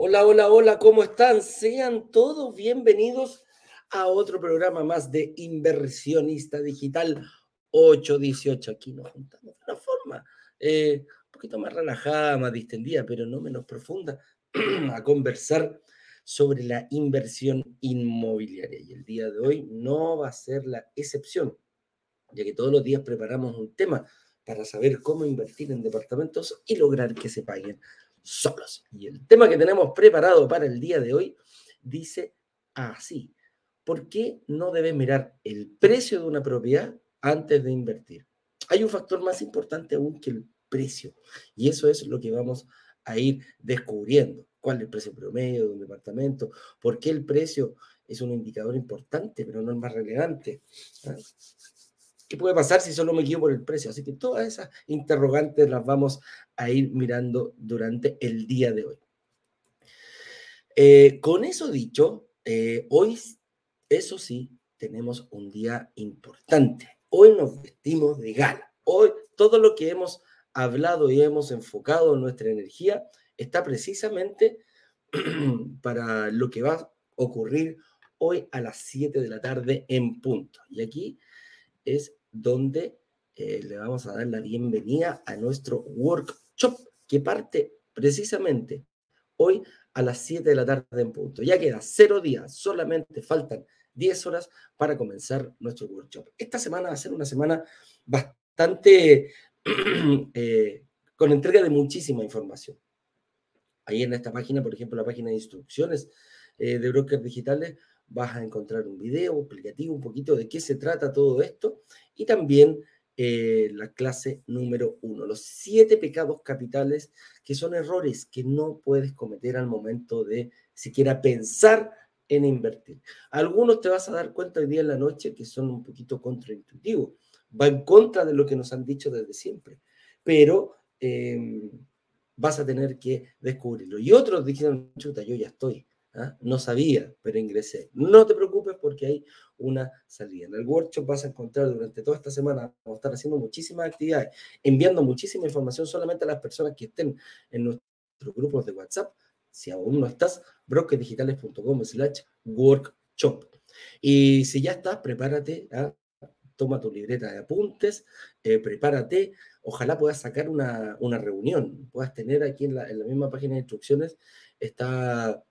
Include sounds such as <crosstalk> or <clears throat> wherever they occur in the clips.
Hola, hola, hola, ¿cómo están? Sean todos bienvenidos a otro programa más de Inversionista Digital 818. Aquí nos juntamos de una forma eh, un poquito más relajada, más distendida, pero no menos profunda, <clears throat> a conversar sobre la inversión inmobiliaria. Y el día de hoy no va a ser la excepción, ya que todos los días preparamos un tema para saber cómo invertir en departamentos y lograr que se paguen solos. Y el tema que tenemos preparado para el día de hoy dice así. ¿Por qué no debes mirar el precio de una propiedad antes de invertir? Hay un factor más importante aún que el precio. Y eso es lo que vamos a ir descubriendo. ¿Cuál es el precio promedio de un departamento? ¿Por qué el precio es un indicador importante, pero no el más relevante? ¿Qué puede pasar si solo me guío por el precio? Así que todas esas interrogantes las vamos a ir mirando durante el día de hoy. Eh, con eso dicho, eh, hoy, eso sí, tenemos un día importante. Hoy nos vestimos de gala. Hoy todo lo que hemos hablado y hemos enfocado nuestra energía está precisamente <clears throat> para lo que va a ocurrir hoy a las 7 de la tarde en punto. Y aquí es donde eh, le vamos a dar la bienvenida a nuestro workshop que parte precisamente hoy a las 7 de la tarde en punto. Ya queda cero días, solamente faltan 10 horas para comenzar nuestro workshop. Esta semana va a ser una semana bastante <clears throat> eh, con entrega de muchísima información. Ahí en esta página, por ejemplo, la página de instrucciones eh, de brokers digitales, vas a encontrar un video explicativo un poquito de qué se trata todo esto y también eh, la clase número uno, los siete pecados capitales que son errores que no puedes cometer al momento de siquiera pensar en invertir. Algunos te vas a dar cuenta hoy día en la noche que son un poquito contraintuitivos, va en contra de lo que nos han dicho desde siempre, pero em, vas a tener que descubrirlo. Y otros dijeron, chuta, yo ya estoy, ¿ah? No sabía, pero ingresé. No te preocupes porque hay una salida. En el workshop vas a encontrar durante toda esta semana, vamos a estar haciendo muchísimas actividades, enviando muchísima información solamente a las personas que estén en nuestros grupos de WhatsApp. Si aún no estás, brokerdigitales.com slash workshop. Y si ya estás, prepárate, ¿ah? toma tu libreta de apuntes, eh, prepárate, ojalá puedas sacar una, reunión, puedas tener aquí en la, en la misma página de instrucciones, está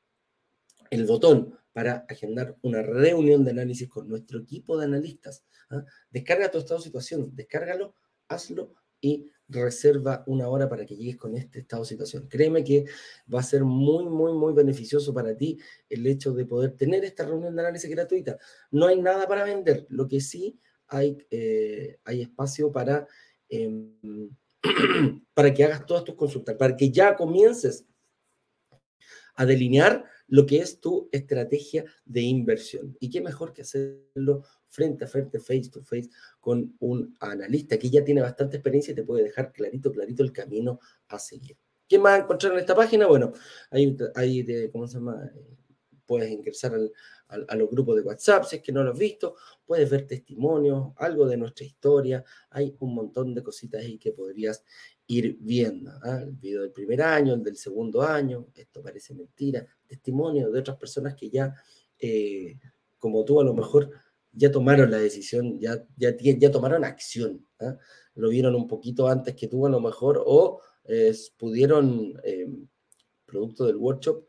el botón para agendar una reunión de análisis con nuestro equipo de analistas. ¿ah? Descarga tu estado de situación, descárgalo, hazlo y reserva una hora para que llegues con este estado de situación. Créeme que va a ser muy, muy, muy beneficioso para ti el hecho de poder tener esta reunión de análisis gratuita. No hay nada para vender, lo que sí hay, eh, hay espacio para, em, <clears throat> para que hagas todas tus consultas, para que ya comiences a delinear lo que es tu estrategia de inversión. Y qué mejor que hacerlo frente a frente, face to face, con un analista que ya tiene bastante experiencia y te puede dejar clarito, clarito el camino a seguir. ¿Qué más encontrar en esta página? Bueno, ahí, ahí de, ¿cómo se llama? Puedes ingresar a los grupos de WhatsApp, si es que no lo has visto, puedes ver testimonios, algo de nuestra historia, hay un montón de cositas ahí que podrías ir viendo. ¿ah? El video del primer año, el del segundo año, esto parece mentira, testimonio de otras personas que ya, eh, como tú a lo mejor, ya tomaron la decisión, ya, ya, ya tomaron acción, ¿ah? lo vieron un poquito antes que tú a lo mejor, o eh, pudieron, eh, producto del workshop,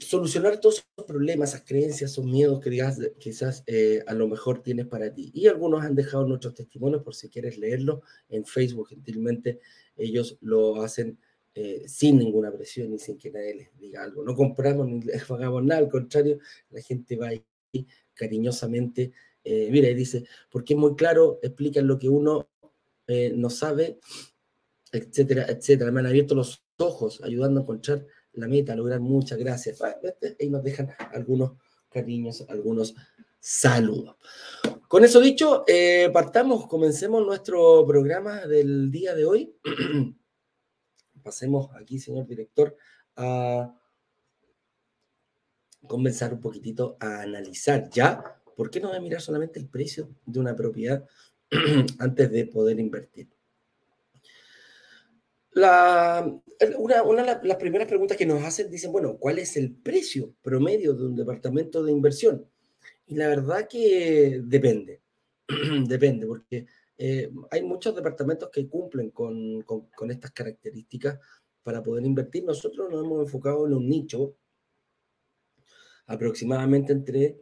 solucionar todos esos problemas, esas creencias, esos miedos que digas, quizás eh, a lo mejor tienes para ti. Y algunos han dejado nuestros testimonios por si quieres leerlo en Facebook, gentilmente ellos lo hacen eh, sin ninguna presión y sin que nadie les diga algo. No compramos ni les pagamos nada, al contrario, la gente va ahí cariñosamente. Eh, mira, y dice, porque es muy claro, explican lo que uno no sabe, etcétera, etcétera. Me han abierto los ojos ayudando a encontrar la meta, lograr muchas gracias. Y nos dejan algunos cariños, algunos saludos. Con eso dicho, eh, partamos, comencemos nuestro programa del día de hoy. <clears throat> Pasemos aquí, señor director, a comenzar un poquitito a analizar ya, ¿por qué no a mirar solamente el precio de una propiedad <clears throat> antes de poder invertir? La, una, de las primeras preguntas que nos hacen dicen, bueno, ¿cuál es el precio promedio de un departamento de inversión? Y la verdad que depende, <clears throat> depende, porque eh, hay muchos departamentos que cumplen con, con, estas características para poder invertir. Nosotros nos hemos enfocado en un nicho aproximadamente entre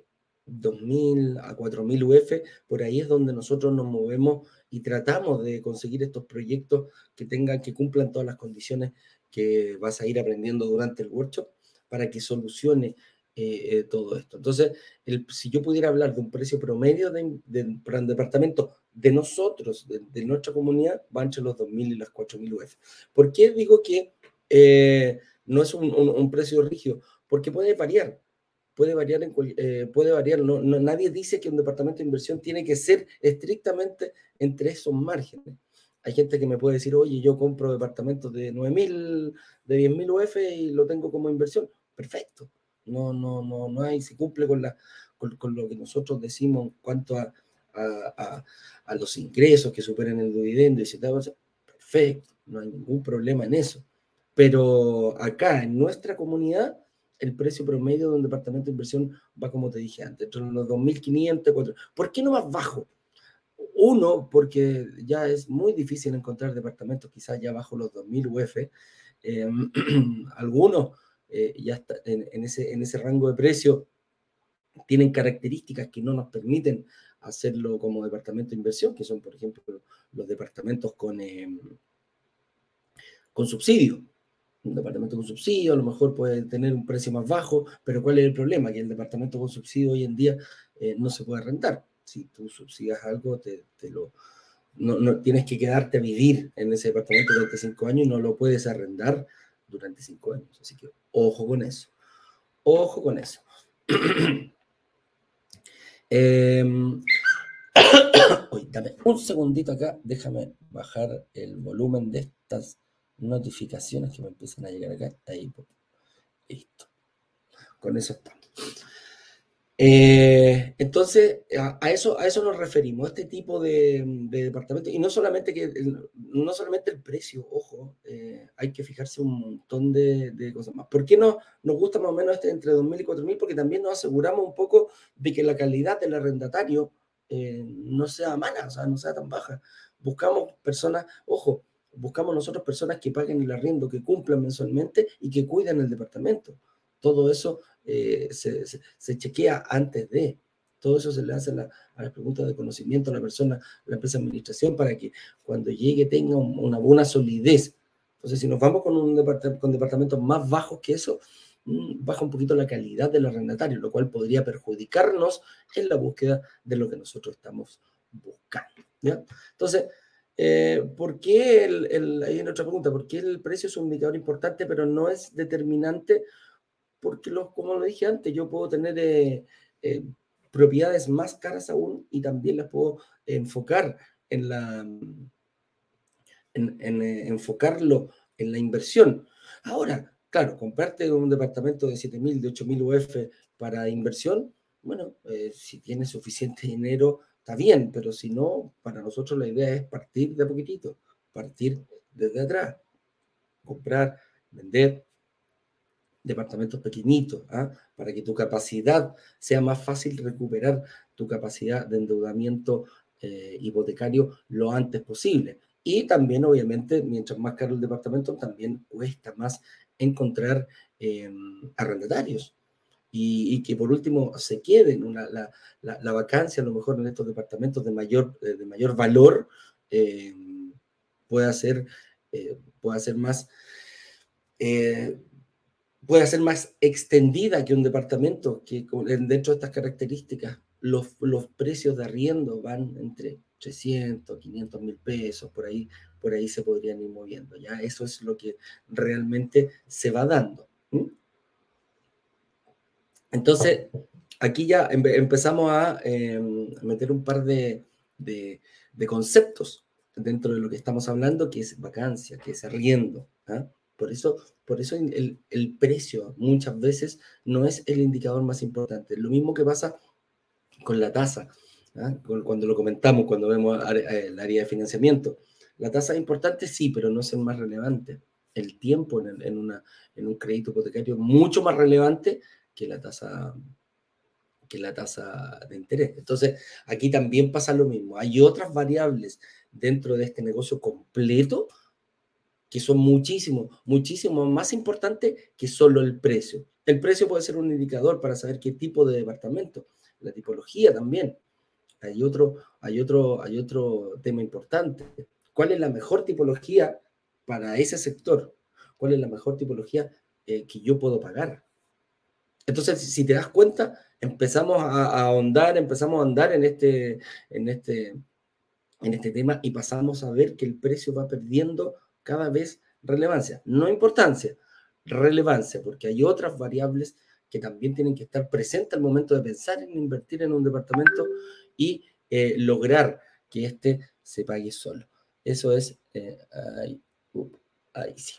2.000 a 4.000 UF, por ahí es donde nosotros nos movemos y tratamos de conseguir estos proyectos que tengan, que cumplan todas las condiciones que vas a ir aprendiendo durante el workshop para que solucione eh, eh, todo esto. Entonces, si yo pudiera hablar de un precio promedio de, de, para un departamento de nosotros, de, nuestra comunidad, va entre los 2.000 y las 4.000 UF. ¿Por qué digo que eh, no es un, un, precio rígido? Porque puede variar. Puede variar, en, puede variar. No, no, nadie dice que un departamento de inversión tiene que ser estrictamente entre esos márgenes. Hay gente que me puede decir, oye, yo compro departamentos de 9.000, de 10.000 UF y lo tengo como inversión. Perfecto no, no, no, no hay, se cumple con, la, con, lo que nosotros decimos en cuanto a, a, a, los ingresos que superan el dividendo y se perfecto, no hay ningún problema en eso. Pero acá, en nuestra comunidad, el precio promedio de un departamento de inversión va, como te dije antes, entre los 2.500, ¿Por qué no más bajo? Uno, porque ya es muy difícil encontrar departamentos quizás ya bajo los 2.000 UF. Eh, algunos eh, ya en, ese, en ese rango de precio, tienen características que no nos permiten hacerlo como departamento de inversión, que son, por ejemplo, los departamentos con, em, con subsidio. Un departamento con subsidio a lo mejor puede tener un precio más bajo, pero ¿cuál es el problema? Que el departamento con subsidio hoy en día eh, no se puede rentar. Si tú subsidias algo, te, lo, no, no, tienes que quedarte a vivir en ese departamento durante cinco años y no lo puedes arrendar durante cinco años. Así que ojo con eso. Ojo con eso. <clears throat> Em, <coughs> dame un segundito acá. Déjame bajar el volumen de estas notificaciones que me empiezan a llegar acá. Ahí. Listo. Con eso estamos. Eh, entonces, a, eso, a eso nos referimos, este tipo de, de departamentos. Y no solamente, que, no solamente el precio, ojo, eh, hay que fijarse un montón de, cosas más. ¿Por qué no, nos gusta más o menos este entre 2.000 y 4.000? Porque también nos aseguramos un poco de que la calidad del arrendatario eh, no sea mala, o sea, no sea tan baja. Buscamos personas, ojo, buscamos nosotros personas que paguen el arriendo, que cumplan mensualmente y que cuiden el departamento. Todo eso eh, se, se, chequea antes de. Todo eso se le hace a, la, a las preguntas de conocimiento a la persona, a la empresa de administración, para que cuando llegue tenga una buena solidez. Entonces, si nos vamos con, un con departamentos más bajos que eso, mm, baja un poquito la calidad del arrendatario, lo cual podría perjudicarnos en la búsqueda de lo que nosotros estamos buscando. ¿ya? Entonces, eh, ¿por qué el, el, hay otra pregunta? ¿Por qué el precio es un indicador importante, pero no es determinante porque los, como lo dije antes, yo puedo tener eh, eh, propiedades más caras aún y también las puedo enfocar en la en, eh, enfocarlo en la inversión. Ahora, claro, comprarte un departamento de 7.000, de 8.000 UF para inversión, bueno, si tienes suficiente dinero, está bien, pero si no, para nosotros la idea es partir de poquitito, partir desde atrás, comprar, vender, departamentos pequeñitos, ¿ah? para que tu capacidad sea más fácil recuperar tu capacidad de endeudamiento eh, hipotecario lo antes posible. Y también, obviamente, mientras más caro el departamento, también cuesta más encontrar em, arrendatarios. Y, que por último se queden una, la, la, vacancia, a lo mejor en estos departamentos de mayor, eh, de mayor valor, pueda ser, eh, pueda ser más puede ser más extendida que un departamento, que dentro de estas características los, los precios de arriendo van entre 300, 500 mil pesos, por ahí, por ahí se podrían ir moviendo. ¿ya? Eso es lo que realmente se va dando. Entonces, aquí ya empezamos a em, meter un par de, de, de, conceptos dentro de lo que estamos hablando, que es vacancia, que es arriendo. ¿ah? Por eso, por eso el, el, precio muchas veces no es el indicador más importante. Lo mismo que pasa con la tasa, ¿ah? cuando lo comentamos, cuando vemos el área de financiamiento. La tasa es importante, sí, pero no es el más relevante. El tiempo en, una, en un crédito hipotecario mucho más relevante que la tasa que la tasa de interés. Entonces, aquí también pasa lo mismo. Hay otras variables dentro de este negocio completo que son muchísimo, muchísimo más importantes que solo el precio. El precio puede ser un indicador para saber qué tipo de departamento, la tipología también. Hay otro, hay otro, hay otro tema importante. ¿Cuál es la mejor tipología para ese sector? ¿Cuál es la mejor tipología eh, que yo puedo pagar? Entonces, si te das cuenta, empezamos a, ahondar, empezamos a andar en este, en, este, en este tema y pasamos a ver que el precio va perdiendo cada vez relevancia. No importancia, relevancia, porque hay otras variables que también tienen que estar presentes al momento de pensar en invertir en un departamento y eh, lograr que éste se pague solo. Eso es, eh, ahí, sí.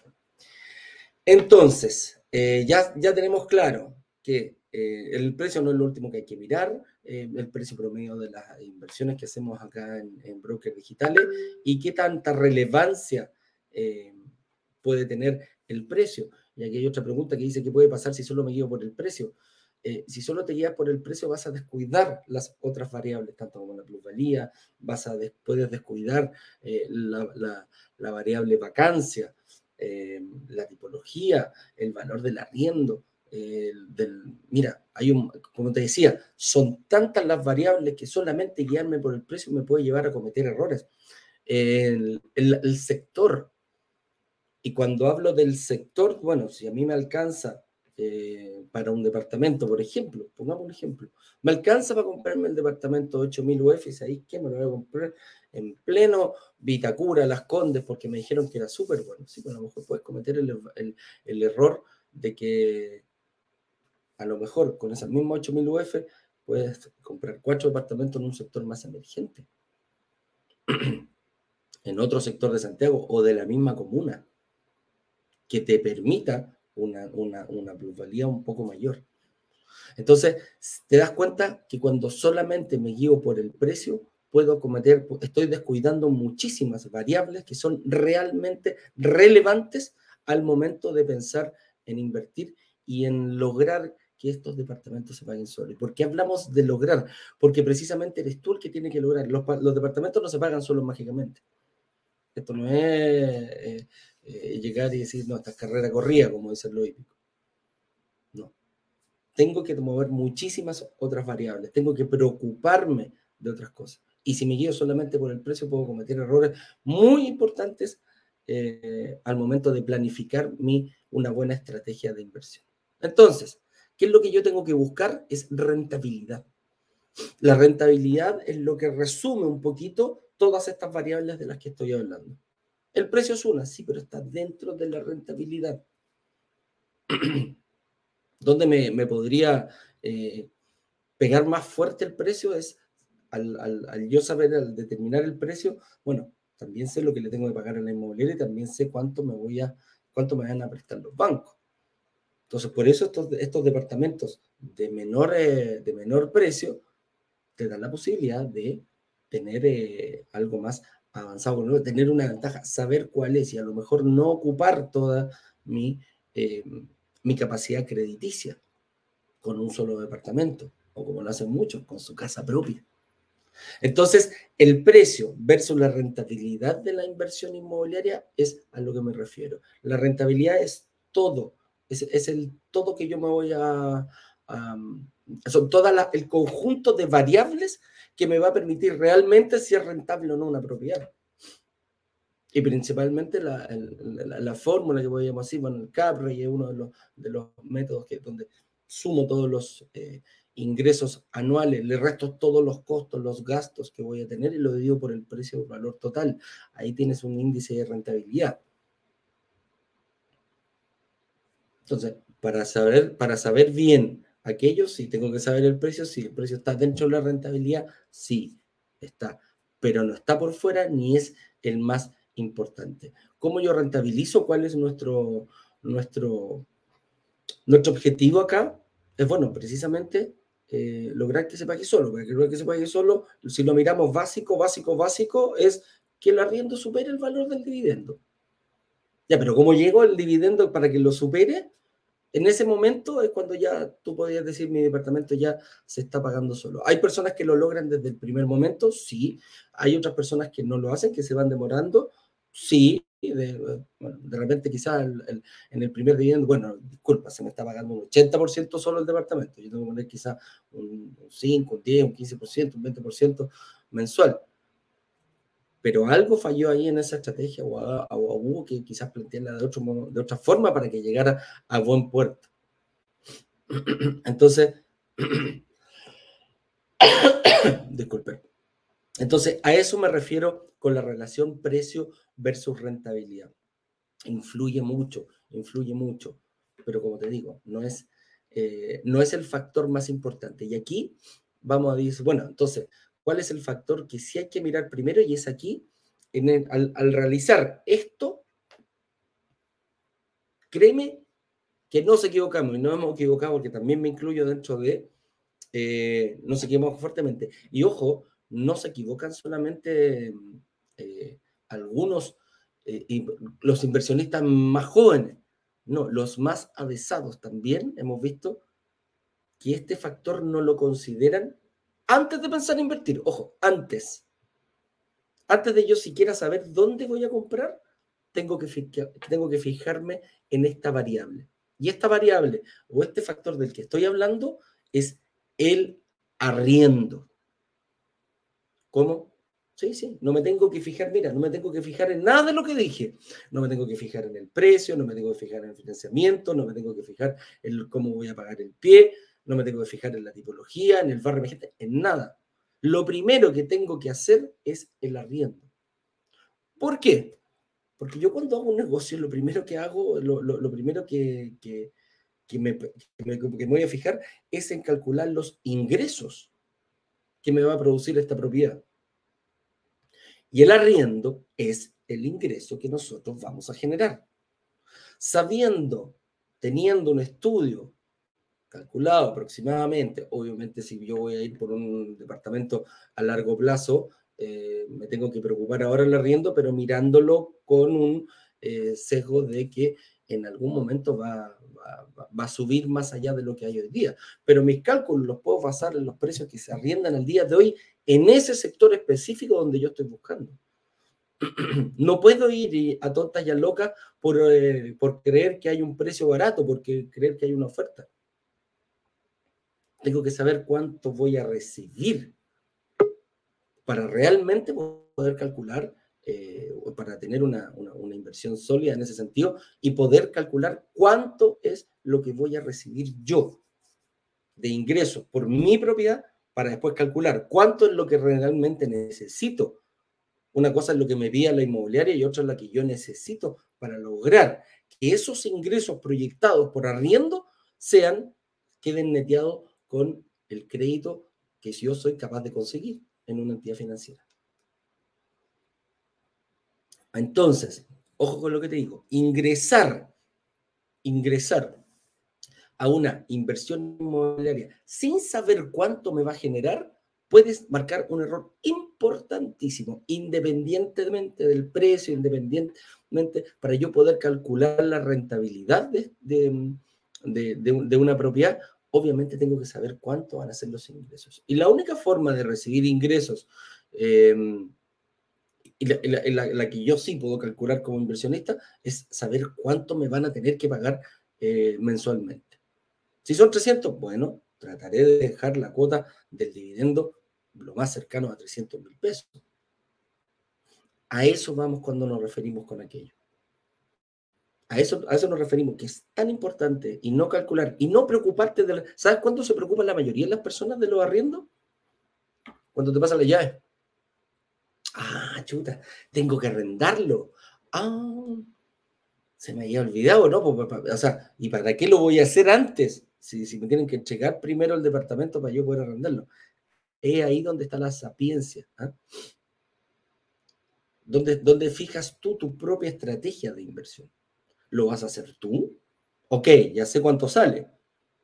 Entonces, eh, ya, ya tenemos claro que eh, el precio no es lo último que hay que mirar, eh, el precio promedio de las inversiones que hacemos acá en, brokers digitales y qué tanta relevancia eh, puede tener el precio. Y aquí hay otra pregunta que dice, ¿qué puede pasar si solo me guío por el precio? si solo te guías por el precio, vas a descuidar las otras variables, tanto como la plusvalía, vas a puedes descuidar la, la, variable vacancia, la tipología, el valor del arriendo del, mira, hay un, como te decía, son tantas las variables que solamente guiarme por el precio me puede llevar a cometer errores. El, sector, y cuando hablo del sector, bueno, si a mí me alcanza eh, para un departamento, por ejemplo, pongamos un ejemplo, me alcanza para comprarme el departamento 8000 UF, ahí que me lo voy a comprar en pleno Vitacura, Las Condes, porque me dijeron que era súper bueno. Sí, pues a lo mejor puedes cometer el error de que a lo mejor con esas mismas 8.000 UF puedes comprar cuatro departamentos en un sector más emergente, <clears throat> en otro sector de Santiago o de la misma comuna, que te permita una, una, plusvalía un poco mayor. Entonces, te das cuenta que cuando solamente me guío por el precio, puedo cometer, estoy descuidando muchísimas variables que son realmente relevantes al momento de pensar en invertir y en lograr que estos departamentos se paguen solos. ¿Y por qué hablamos de lograr? Porque precisamente eres tú el que tiene que lograr. Los, departamentos no se pagan solo mágicamente. Esto no es eh, eh, llegar y decir, no, esta carrera corría, como dice lo hípico. No. Tengo que mover muchísimas otras variables. Tengo que preocuparme de otras cosas. Y si me guío solamente por el precio, puedo cometer errores muy importantes eh, al momento de planificar mi, una buena estrategia de inversión. Entonces, ¿Qué es lo que yo tengo que buscar? Es rentabilidad. La rentabilidad es lo que resume un poquito todas estas variables de las que estoy hablando. El precio es una, sí, pero está dentro de la rentabilidad. <clears throat> ¿Dónde me, podría eh, pegar más fuerte el precio? Es al, yo saber, al determinar el precio, bueno, también sé lo que le tengo que pagar a la inmobiliaria y también sé cuánto me voy a, cuánto me van a prestar los bancos. Entonces, por eso estos, estos departamentos de menor, eh, de menor precio te dan la posibilidad de tener eh, algo más avanzado, tener una ventaja, saber cuál es y a lo mejor no ocupar toda mi, eh, mi capacidad crediticia con un solo departamento, o como lo hacen muchos, con su casa propia. Entonces, el precio versus la rentabilidad de la inversión inmobiliaria es a lo que me refiero. La rentabilidad es todo es, el todo que yo me voy a... son todo el conjunto de variables que me va a permitir realmente si es rentable o no una propiedad. Y principalmente la, la, fórmula que voy a llamar así, bueno, el CAPRE es uno de los, de los métodos que, donde sumo todos los eh, ingresos anuales, le resto todos los costos, los gastos que voy a tener y lo divido por el precio del valor total. Ahí tienes un índice de rentabilidad. Entonces, para saber, para saber bien aquello, sí, tengo que saber el precio, si el precio está dentro de la rentabilidad, sí, está, pero no está por fuera ni es el más importante. ¿Cómo yo rentabilizo? ¿Cuál es nuestro, nuestro, nuestro objetivo acá? Es bueno, precisamente eh, lograr que se pague solo, para que lograr que se pague solo, si lo miramos básico, básico, básico, es que el arriendo supere el valor del dividendo. Ya, pero ¿cómo llegó el dividendo para que lo supere? En ese momento es cuando ya tú podías decir mi departamento ya se está pagando solo. Hay personas que lo logran desde el primer momento, sí. Hay otras personas que no lo hacen, que se van demorando, sí. De, repente quizás en el primer dividendo, bueno, disculpa, se me está pagando un 80% solo el departamento. Yo tengo que poner quizás un 5, un 10, un 15%, un 20% mensual pero algo falló ahí en esa estrategia o, hubo que quizás plantearla de, de otra forma para que llegara a buen puerto. <clears throat> Entonces, <coughs> disculpen. Entonces, a eso me refiero con la relación precio versus rentabilidad. Influye mucho, influye mucho, pero como te digo, no es, eh, no es el factor más importante. Y aquí vamos a decir, bueno, entonces, cuál es el factor que sí hay que mirar primero y es aquí, al, realizar esto, créeme que no se equivocamos y no hemos equivocado porque también me incluyo dentro de, eh, no se equivocamos fuertemente. Y ojo, no se equivocan solamente eh, algunos, eh, y los inversionistas más jóvenes, no, los más avesados también hemos visto que este factor no lo consideran antes de pensar en invertir, ojo, antes. Antes de yo siquiera saber dónde voy a comprar, tengo que, tengo que fijarme en esta variable. Y esta variable o este factor del que estoy hablando es el arriendo. ¿Cómo? Sí, sí, no me tengo que fijar, mira, no me tengo que fijar en nada de lo que dije. No me tengo que fijar en el precio, no me tengo que fijar en el financiamiento, no me tengo que fijar en cómo voy a pagar el pie, no me tengo que fijar en la tipología, en el barrio en nada. Lo primero que tengo que hacer es el arriendo. ¿Por qué? Porque yo cuando hago un negocio, lo primero que hago, lo, primero que, que, me, voy a fijar es en calcular los ingresos que me va a producir esta propiedad. Y el arriendo es el ingreso que nosotros vamos a generar. Sabiendo, teniendo un estudio calculado aproximadamente. Obviamente, si yo voy a ir por un departamento a largo plazo, eh, me tengo que preocupar ahora el arriendo, pero mirándolo con un eh, sesgo de que en algún momento va, va, a subir más allá de lo que hay hoy día. Pero mis cálculos los puedo basar en los precios que se arriendan al día de hoy en ese sector específico donde yo estoy buscando. <clears throat> No puedo ir a tontas y a locas por, eh, por creer que hay un precio barato, porque creer que hay una oferta tengo que saber cuánto voy a recibir para realmente poder calcular, eh, para tener una, inversión sólida en ese sentido y poder calcular cuánto es lo que voy a recibir yo de ingresos por mi propiedad para después calcular cuánto es lo que realmente necesito. Una cosa es lo que me pide la inmobiliaria y otra es la que yo necesito para lograr que esos ingresos proyectados por arriendo sean, queden neteados con el crédito que yo soy capaz de conseguir en una entidad financiera. Entonces, ojo con lo que te digo, ingresar, ingresar a una inversión inmobiliaria sin saber cuánto me va a generar, puedes marcar un error importantísimo, independientemente del precio, independientemente para yo poder calcular la rentabilidad de, de una propiedad obviamente tengo que saber cuánto van a ser los ingresos. Y la única forma de recibir ingresos, em, y la, que yo sí puedo calcular como inversionista, es saber cuánto me van a tener que pagar eh, mensualmente. Si son 300, bueno, trataré de dejar la cuota del dividendo lo más cercano a 300 mil pesos. A eso vamos cuando nos referimos con aquello. A eso, a eso nos referimos, que es tan importante y no calcular y no preocuparte de... ¿Sabes cuándo se preocupan la mayoría de las personas de los arriendos? Cuando te pasa la llave. Ah, chuta, tengo que arrendarlo. Ah, se me había olvidado, ¿no? O sea, ¿y para qué lo voy a hacer antes? Si, si me tienen que entregar primero el departamento para yo poder arrendarlo. Es ahí donde está la sapiencia. ¿ah? Donde, donde fijas tú tu propia estrategia de inversión. ¿Lo vas a hacer tú? Ok, ya sé cuánto sale.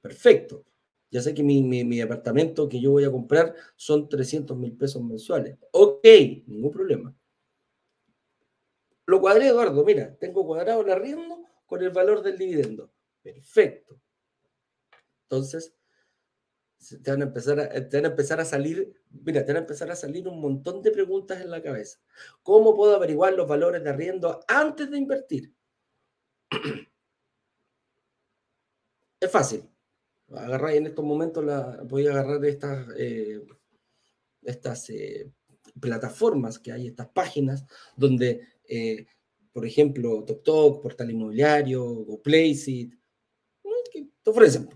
Perfecto. Ya sé que mi, mi, apartamento que yo voy a comprar son 300 mil pesos mensuales. Ok, ningún problema. Lo cuadré, Eduardo, mira, tengo cuadrado el arriendo con el valor del dividendo. Perfecto. Entonces, te van, a empezar a, te van a empezar a salir, mira, te van a empezar a salir un montón de preguntas en la cabeza. ¿Cómo puedo averiguar los valores de arriendo antes de invertir? <clears throat> Es fácil. Agarrar en estos momentos, la, voy a agarrar estas, eh, estas eh, plataformas que hay, estas páginas, donde, eh, por ejemplo, TokTok, Portal Inmobiliario, GoPlaceit, que te ofrecen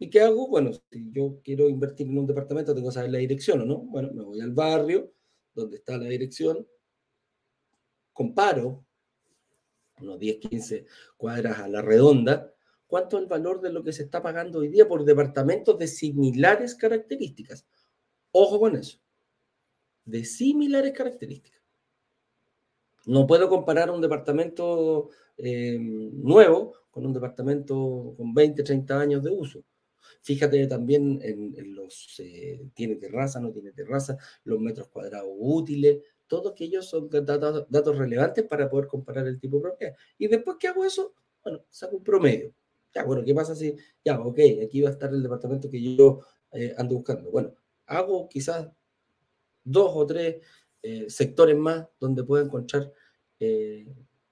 ¿Y qué hago? Bueno, si yo quiero invertir en un departamento, tengo que saber la dirección o no. Bueno, me voy al barrio donde está la dirección, comparo unos 10, 15 cuadras a la redonda, cuánto es el valor de lo que se está pagando hoy día por departamentos de similares características. Ojo con eso, de similares características. No puedo comparar un departamento eh, nuevo con un departamento con 20, 30 años de uso. Fíjate también en, los, eh, tiene terraza, no tiene terraza, los metros cuadrados útiles, todos aquellos son datos, datos relevantes para poder comparar el tipo de propiedad. Y después que hago eso, bueno, saco un promedio. Ya, bueno, ¿qué pasa si, ya, ok, aquí va a estar el departamento que yo eh, ando buscando? Bueno, hago quizás dos o tres eh, sectores más donde pueda encontrar,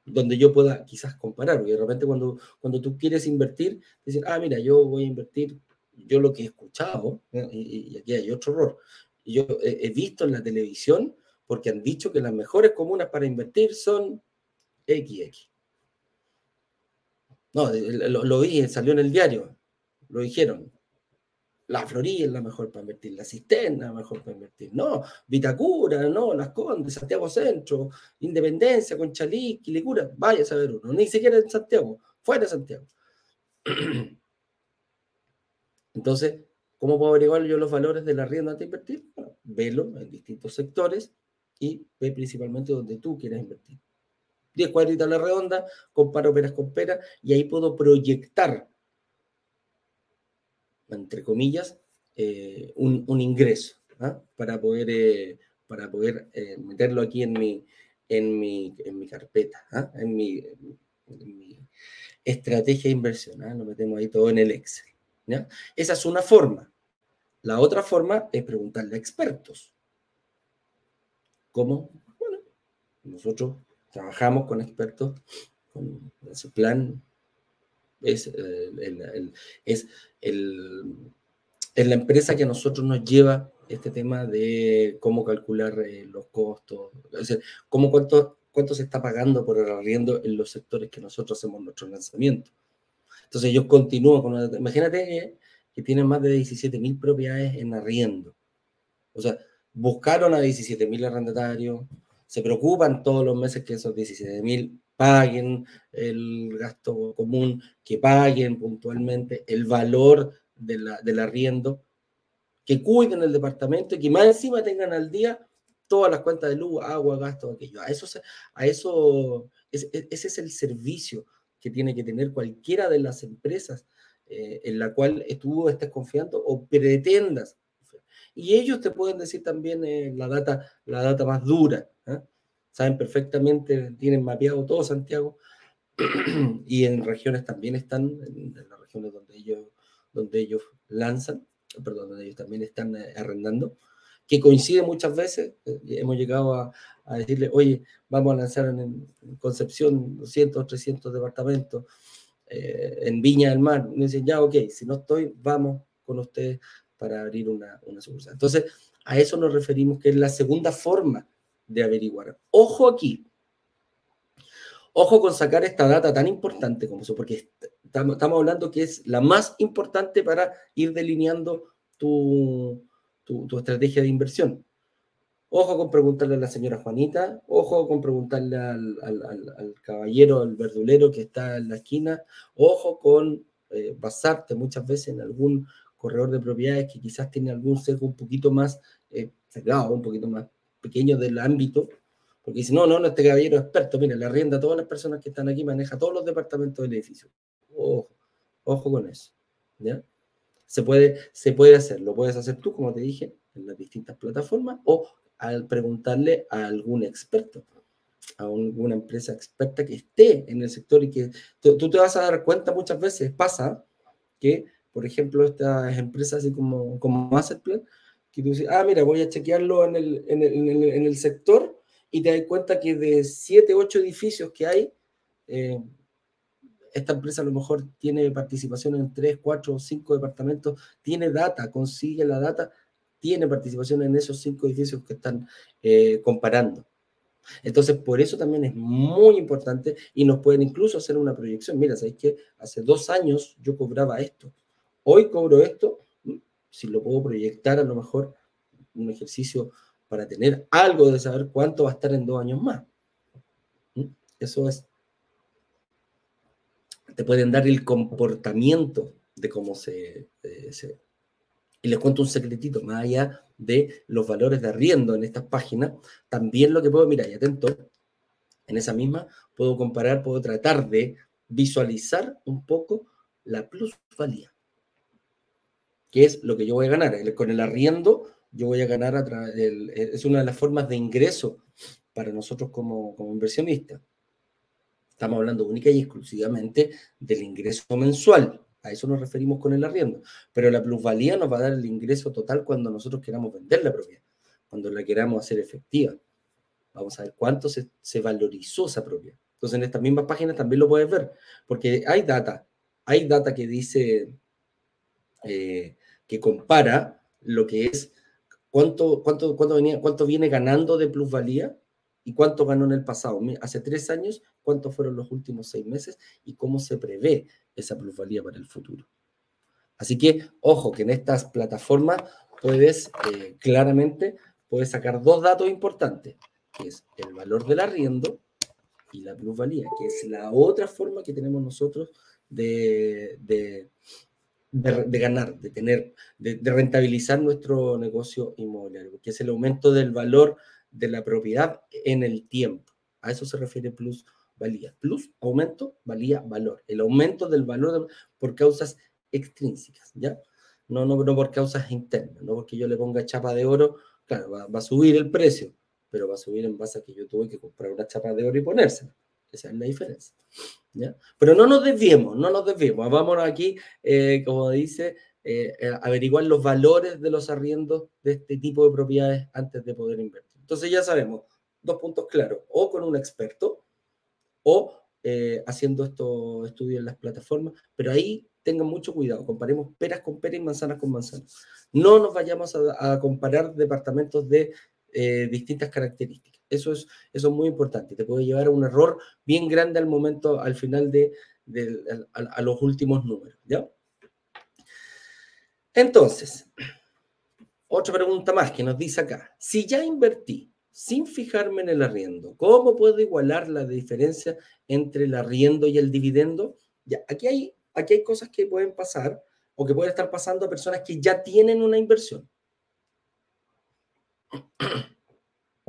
donde yo pueda quizás comparar, porque de repente cuando, cuando tú quieres invertir, decir, ah, mira, yo voy a invertir yo lo que he escuchado, y, aquí hay otro error, yo he, visto en la televisión, porque han dicho que las mejores comunas para invertir son XX. No, lo, lo vi, salió en el diario, lo dijeron. La Florida es la mejor para invertir, la Cisterna es la mejor para invertir. No, Vitacura, no, Las Condes, Santiago Centro, Independencia, Conchalí, Quilicura, vaya a saber uno, ni siquiera en Santiago, fuera de Santiago. <clears throat> Entonces, ¿cómo puedo averiguar yo los valores de la rienda de invertir? Bueno, velo en distintos sectores y ve principalmente donde tú quieras invertir. 10 cuadritas a la redonda, comparo peras con peras y ahí puedo proyectar, entre comillas, eh, un, ingreso ¿ah? para poder, eh, para poder eh, meterlo aquí en mi, en mi, en mi carpeta, ¿ah? en, mi, estrategia de inversión. Lo metemos ahí todo en el Excel. Esa es una forma. La otra forma es preguntarle a expertos. ¿Cómo? Bueno, nosotros trabajamos con expertos, con ese plan es, eh, es, la empresa que a nosotros nos lleva este tema de cómo calcular eh, los costos, es decir, cómo cuánto, cuánto se está pagando por el arriendo en los sectores que nosotros hacemos nuestro lanzamiento. Entonces yo continúo con una... Imagínate que, tienen más de 17.000 propiedades en arriendo. O sea, buscaron a 17.000 arrendatarios, se preocupan todos los meses que esos 17.000 paguen el gasto común, que paguen puntualmente el valor del arriendo, que cuiden el departamento y que más encima tengan al día todas las cuentas de luz, agua, gasto, aquello. A eso, a eso ese es el servicio que tiene que tener cualquiera de las empresas eh, en la cual tú estés confiando o pretendas. Y ellos te pueden decir también eh, la, data, la data más dura. ¿eh? Saben perfectamente, tienen mapeado todo Santiago <clears throat> y en regiones también están, en, las regiones donde ellos, donde ellos lanzan, perdón, donde ellos también están arrendando, que coincide muchas veces. hemos llegado a, a decirle, oye, vamos a lanzar en, Concepción 200, 300 departamentos, eh, en Viña del Mar. me dicen, ya, ok, si no estoy, vamos con ustedes para abrir una, una sucursal. Entonces, a eso nos referimos, que es la segunda forma de averiguar. Ojo aquí. Ojo con sacar esta data tan importante como eso, porque estamos, hablando que es la más importante para ir delineando tu, tu, estrategia de inversión. Ojo con preguntarle a la señora Juanita, ojo con preguntarle al, caballero, al verdulero que está en la esquina, ojo con eh, basarte muchas veces en algún corredor de propiedades que quizás tiene algún sesgo un poquito más eh, cerrado, un poquito más pequeño del ámbito, porque dice, no, no, no, este caballero es experto, mira, le arrienda a todas las personas que están aquí, maneja todos los departamentos del edificio. Ojo, ojo con eso. ¿ya? Se puede, se puede hacer, lo puedes hacer tú, como te dije, en las distintas plataformas, o al preguntarle a algún experto. a una empresa experta que esté en el sector y que tú, te vas a dar cuenta muchas veces, pasa que, por ejemplo, estas empresas así como, como Plan, que tú dices, ah, mira, voy a chequearlo en el, en el, en el, sector y te das cuenta que de 7, 8 edificios que hay, eh, esta empresa a lo mejor tiene participación en 3, 4 o 5 departamentos, tiene data, consigue la data, tiene participación en esos 5 edificios que están eh, comparando. Entonces, por eso también es muy importante y nos pueden incluso hacer una proyección. Mira, ¿sabéis que hace dos años yo cobraba esto? Hoy cobro esto, si lo puedo proyectar a lo mejor un ejercicio para tener algo de saber cuánto va a estar en dos años más. Eso es. Te pueden dar el comportamiento de cómo se, eh, se y les cuento un secretito, más allá de los valores de arriendo en estas páginas, también lo que puedo, mira, y atento, en esa misma puedo comparar, puedo tratar de visualizar un poco la plusvalía, que es lo que yo voy a ganar. Con el arriendo, yo voy a ganar, a través es una de las formas de ingreso para nosotros como, inversionistas. Estamos hablando única y exclusivamente del ingreso mensual. A eso nos referimos con el arriendo. Pero la plusvalía nos va a dar el ingreso total cuando nosotros queramos vender la propiedad, cuando la queramos hacer efectiva. Vamos a ver cuánto se, valorizó esa propiedad. Entonces, en estas mismas páginas también lo puedes ver, porque hay data, hay data que dice, eh, que compara lo que es cuánto, cuánto, venía, cuánto viene ganando de plusvalía y cuánto ganó en el pasado. Hace tres años, cuántos fueron los últimos seis meses y cómo se prevé esa plusvalía para el futuro. Así que, ojo, que en estas plataformas puedes eh, claramente puedes sacar dos datos importantes, que es el valor del arriendo y la plusvalía, que es la otra forma que tenemos nosotros de, ganar, de tener, de, rentabilizar nuestro negocio inmobiliario, que es el aumento del valor de la propiedad en el tiempo. A eso se refiere plus valía. Plus, aumento, valía, valor. El aumento del valor por causas extrínsecas, ¿ya? No, no, no por causas internas, no porque yo le ponga chapa de oro, claro, va, a subir el precio, pero va a subir en base a que yo tuve que comprar una chapa de oro y ponérsela. Esa es la diferencia. ¿ya? Pero no nos desviemos, no nos desviemos. Vamos aquí, eh, como dice, eh, eh, averiguar los valores de los arriendos de este tipo de propiedades antes de poder invertir. Entonces ya sabemos, dos puntos claros, o con un experto, o eh, haciendo estos estudios en las plataformas, pero ahí tengan mucho cuidado, comparemos peras con peras y manzanas con manzanas. No nos vayamos a, comparar departamentos de eh, distintas características. Eso es, eso es muy importante. Te puede llevar a un error bien grande al momento, al final de, a, los últimos números. ¿ya? Entonces, otra pregunta más que nos dice acá. Si ya invertí sin fijarme en el arriendo. ¿Cómo puedo igualar la diferencia entre el arriendo y el dividendo? Ya, aquí hay, aquí hay cosas que pueden pasar o que pueden estar pasando a personas que ya tienen una inversión.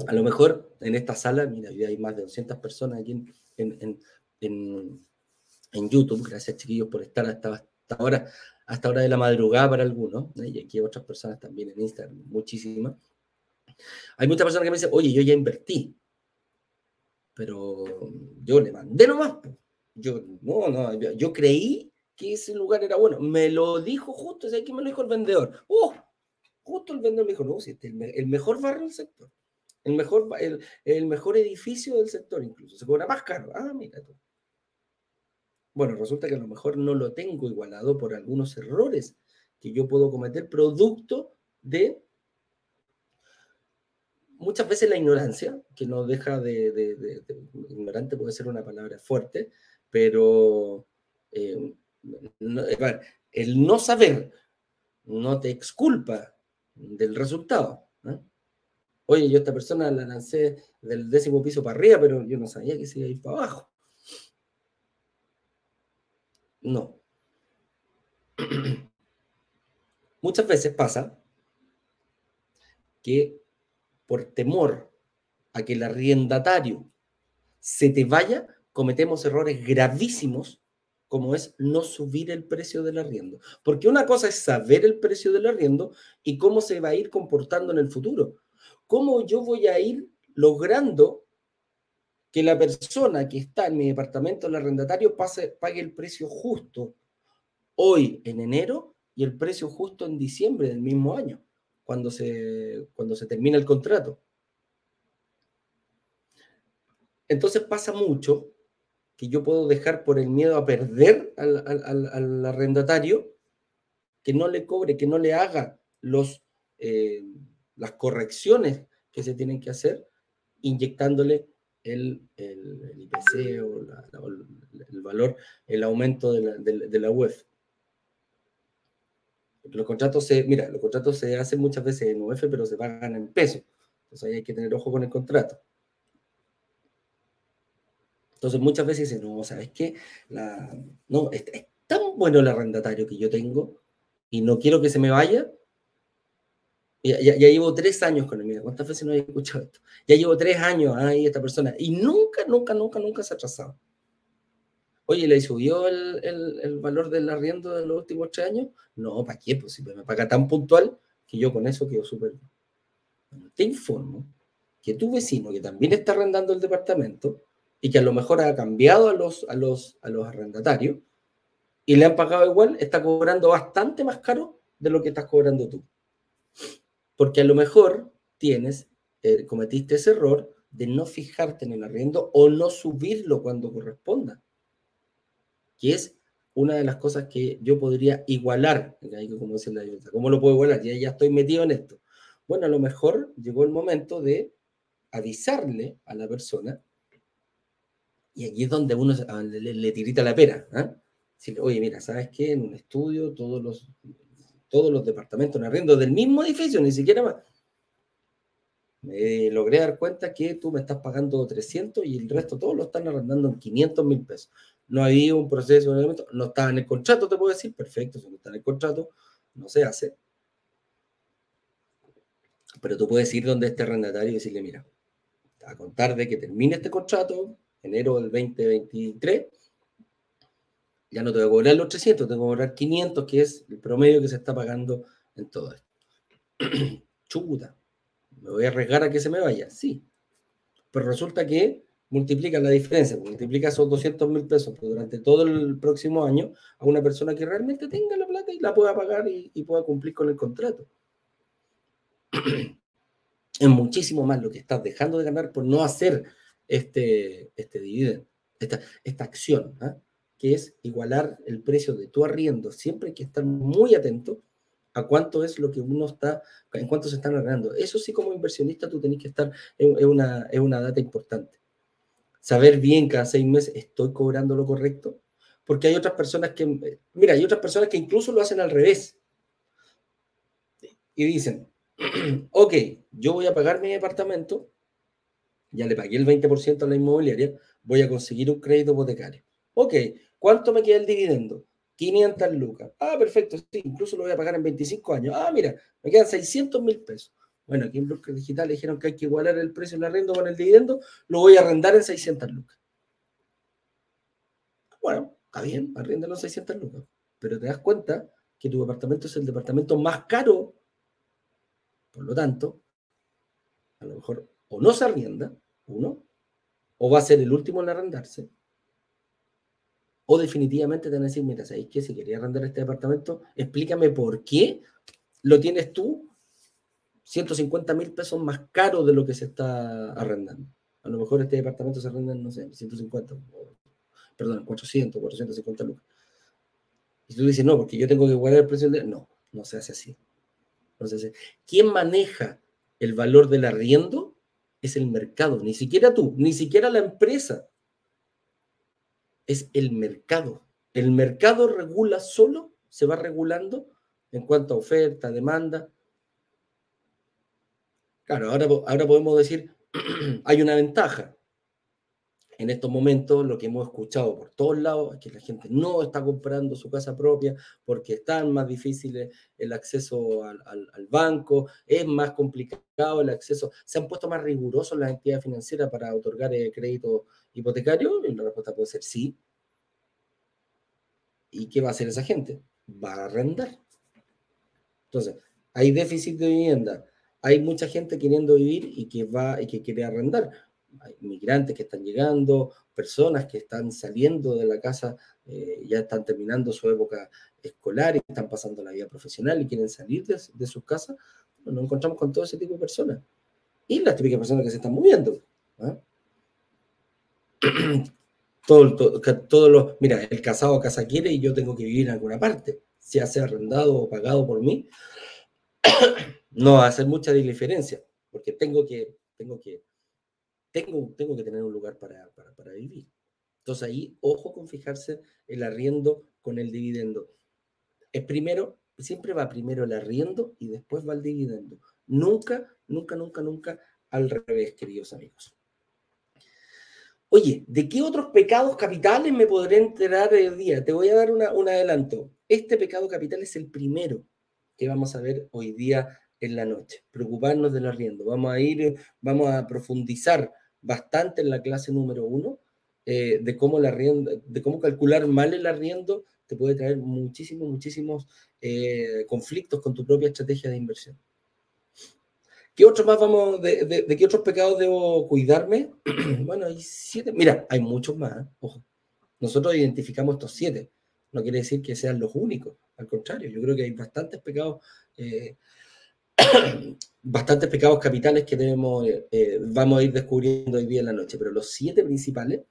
A lo mejor en esta sala, mira, hay más de 200 personas aquí en, en, YouTube. Gracias, chiquillos, por estar hasta, ahora, hasta hora de la madrugada para algunos. Y aquí hay otras personas también en Instagram, muchísimas. Hay muchas personas que me dicen, oye, yo ya invertí, pero yo le mandé nomás. Yo, no, no, yo, creí que ese lugar era bueno. Me lo dijo justo, ¿sabes qué me lo dijo el vendedor? ¡Oh! Justo el vendedor me dijo, no, si este es el, mejor barrio del sector. El mejor, el, el, mejor edificio del sector incluso. Se cobra más caro. Ah, mira tú. Bueno, resulta que a lo mejor no lo tengo igualado por algunos errores que yo puedo cometer producto de muchas veces la ignorancia, que no deja de, ignorante puede ser una palabra fuerte, pero eh, el no saber no te exculpa del resultado. Oye, yo esta persona la lancé del décimo piso para arriba, pero yo no sabía que se iba a ir para abajo. No. <clears throat> Muchas veces pasa que por temor a que el arrendatario se te vaya, cometemos errores gravísimos como es no subir el precio del arriendo. Porque una cosa es saber el precio del arriendo y cómo se va a ir comportando en el futuro. ¿Cómo yo voy a ir logrando que la persona que está en mi departamento, el arrendatario, pase, pague el precio justo hoy en enero y el precio justo en diciembre del mismo año, cuando se, cuando se termina el contrato. Entonces pasa mucho que yo puedo dejar por el miedo a perder al, arrendatario, que no le cobre, que no le haga los, eh, las correcciones que se tienen que hacer, inyectándole el, IPC o el valor, el aumento de la, de, la UEF. Los contratos se, mira, los contratos se hacen muchas veces en UEF, pero se pagan en pesos. Entonces ahí hay que tener ojo con el contrato. Entonces muchas veces dicen, no, ¿sabes qué? La, no, es, tan bueno el arrendatario que yo tengo y no quiero que se me vaya. Ya, llevo tres años con él. Mira, ¿cuántas veces no he escuchado esto? Ya llevo tres años ahí esta persona y nunca, nunca, nunca, nunca se ha atrasado. Oye, ¿le subió el, el, el, valor del arriendo de los últimos tres años? No, ¿para qué? Pues si me paga tan puntual que yo con eso quedo súper te informo que tu vecino, que también está arrendando el departamento, y que a lo mejor ha cambiado a los, a los, a los arrendatarios y le han pagado igual, está cobrando bastante más caro de lo que estás cobrando tú. Porque a lo mejor tienes, eh, cometiste ese error de no fijarte en el arriendo o no subirlo cuando corresponda. Que es una de las cosas que yo podría igualar, como ¿Cómo lo puedo igualar? Ya, ya estoy metido en esto. Bueno, a lo mejor llegó el momento de avisarle a la persona y aquí es donde uno ah, le, tirita la pera. ¿eh? oye, mira, ¿sabes qué? En un estudio, todos los, todos los departamentos en arriendo del mismo edificio, ni siquiera más. Me logré dar cuenta que tú me estás pagando 300 y el resto todos lo están arrendando en 500 mil pesos. No había un proceso, no estaba en el contrato, te puedo decir, perfecto, si no está en el contrato, no se hace. Pero tú puedes ir donde este arrendatario y decirle, mira, a contar de que termine este contrato, enero del 2023, ya no te voy a cobrar los 300, te voy a cobrar 500, que es el promedio que se está pagando en todo esto. <clears throat> Chuta, me voy a arriesgar a que se me vaya, sí. Pero resulta que multiplica la diferencia, multiplica esos 200 mil pesos durante todo el próximo año a una persona que realmente tenga la plata y la pueda pagar y, pueda cumplir con el contrato. <clears throat> es muchísimo más lo que estás dejando de ganar por no hacer este, este dividendo, esta, esta acción, ¿ah? Que es igualar el precio de tu arriendo. Siempre hay que estar muy atento a cuánto es lo que uno está, en cuánto se están arrendando. Eso sí, como inversionista, tú tenés que estar, es una, es una data importante. Saber bien cada seis meses, ¿estoy cobrando lo correcto? Porque hay otras personas que, mira, hay otras personas que incluso lo hacen al revés. Y dicen, <clears throat> ok, yo voy a pagar mi departamento, ya le pagué el 20% a la inmobiliaria, voy a conseguir un crédito hipotecario. Ok, ¿cuánto me queda el dividendo? 500 lucas. Ah, perfecto, sí, incluso lo voy a pagar en 25 años. Ah, mira, me quedan 600 mil pesos. Bueno, aquí en Bloque Digital dijeron que hay que igualar el precio del arriendo con el dividendo, lo voy a arrendar en 600 lucas. Bueno, está bien, arrendalo en 600 lucas, pero te das cuenta que tu departamento es el departamento más caro, por lo tanto, a lo mejor o no se arrienda, uno, o va a ser el último en arrendarse, o definitivamente te van a decir, mira, ¿sabéis que si quería arrendar este departamento, explícame por qué lo tienes tú 150 mil pesos más caro de lo que se está arrendando. A lo mejor este departamento se arrenda en, no sé, 150, perdón, 400, 450 lucas. Y tú dices, no, porque yo tengo que guardar el precio de... No, no se hace así. No se hace. ¿Quién maneja el valor del arriendo? es el mercado, ni siquiera tú, ni siquiera la empresa. Es el mercado. El mercado regula solo, se va regulando en cuanto a oferta, demanda. Claro, ahora, ahora podemos decir, <clears throat> hay una ventaja en estos momentos lo que hemos escuchado por todos lados es que la gente no está comprando su casa propia porque están más difíciles el acceso al, banco, es más complicado el acceso, se han puesto más rigurosos las entidades financieras para otorgar el eh, crédito hipotecario y la respuesta puede ser sí. ¿Y qué va a hacer esa gente? Va a arrendar. Entonces, hay déficit de vivienda, hay mucha gente queriendo vivir y que va y que quiere arrendar hay migrantes que están llegando, personas que están saliendo de la casa, eh, ya están terminando su época escolar y están pasando la vida profesional y quieren salir de, sus casas, nos encontramos con todo ese tipo de personas. Y las típicas personas que se están moviendo. ¿ah? <clears throat> Todo, todo, lo, mira, el casado casa quiere y yo tengo que vivir en alguna parte, sea sea arrendado o pagado por mí, <clears throat> no va a hacer mucha diferencia, porque tengo que, tengo que tengo, tengo que tener un lugar para, para, vivir. Entonces ahí, ojo con fijarse el arriendo con el dividendo. Es primero, siempre va primero el arriendo y después va el dividendo. Nunca, nunca, nunca, nunca al revés, queridos amigos. Oye, ¿de qué otros pecados capitales me podré enterar el día? Te voy a dar una, un adelanto. Este pecado capital es el primero que vamos a ver hoy día en la noche. Preocuparnos del arriendo. Vamos a ir, vamos a profundizar bastante en la clase número uno eh, de, cómo la de cómo calcular mal el arriendo te puede traer muchísimos, muchísimos eh, conflictos con tu propia estrategia de inversión. ¿Qué otros más vamos, de, qué otros pecados debo cuidarme? <clears throat> bueno, hay siete, mira, hay muchos más, ¿eh? ojo. Nosotros identificamos estos siete, no quiere decir que sean los únicos, al contrario, yo creo que hay bastantes pecados <coughs> bastantes pecados capitales que debemos, eh, vamos a ir descubriendo hoy día en la noche, pero los siete principales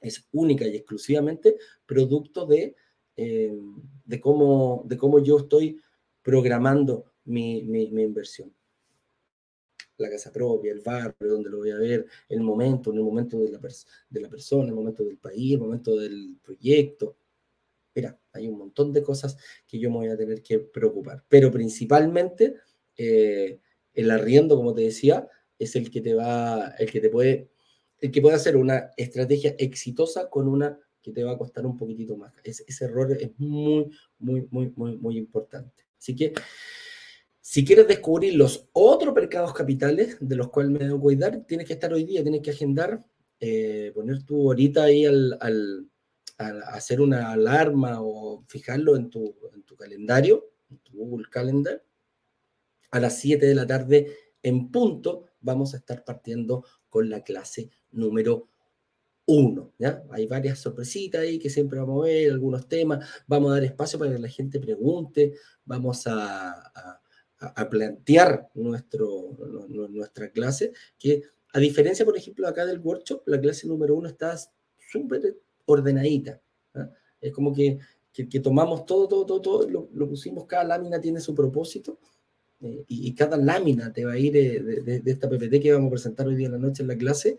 es única y exclusivamente producto de, eh, de, cómo, de cómo yo estoy programando mi, mi, inversión. La casa propia, el barrio, donde lo voy a ver, el momento, en el momento de la, de la persona, el momento del país, el momento del proyecto. Mira, hay un montón de cosas que yo me voy a tener que preocupar, pero principalmente eh, el arriendo, como te decía, es el que te va, el que te puede, el que puede hacer una estrategia exitosa con una que te va a costar un poquitito más. ese error es muy, muy, muy, muy, muy importante. Así que, si quieres descubrir los otros mercados capitales de los cuales me debo cuidar, tienes que estar hoy día, tienes que agendar, eh, poner tu horita ahí al, hacer una alarma o fijarlo en tu, en tu calendario, en tu Google Calendar, a las 7 de la tarde en punto vamos a estar partiendo con la clase número 1. ¿ya? Hay varias sorpresitas ahí que siempre vamos a ver, algunos temas, vamos a dar espacio para que la gente pregunte, vamos a, plantear nuestro, nuestra clase, que a diferencia, por ejemplo, acá del workshop, la clase número 1 está súper ordenadita. Es como que, tomamos todo, todo, todo, todo lo, lo pusimos, cada lámina tiene su propósito eh, y, cada lámina te va a ir eh, de, esta PPT que vamos a presentar hoy día en la noche en la clase,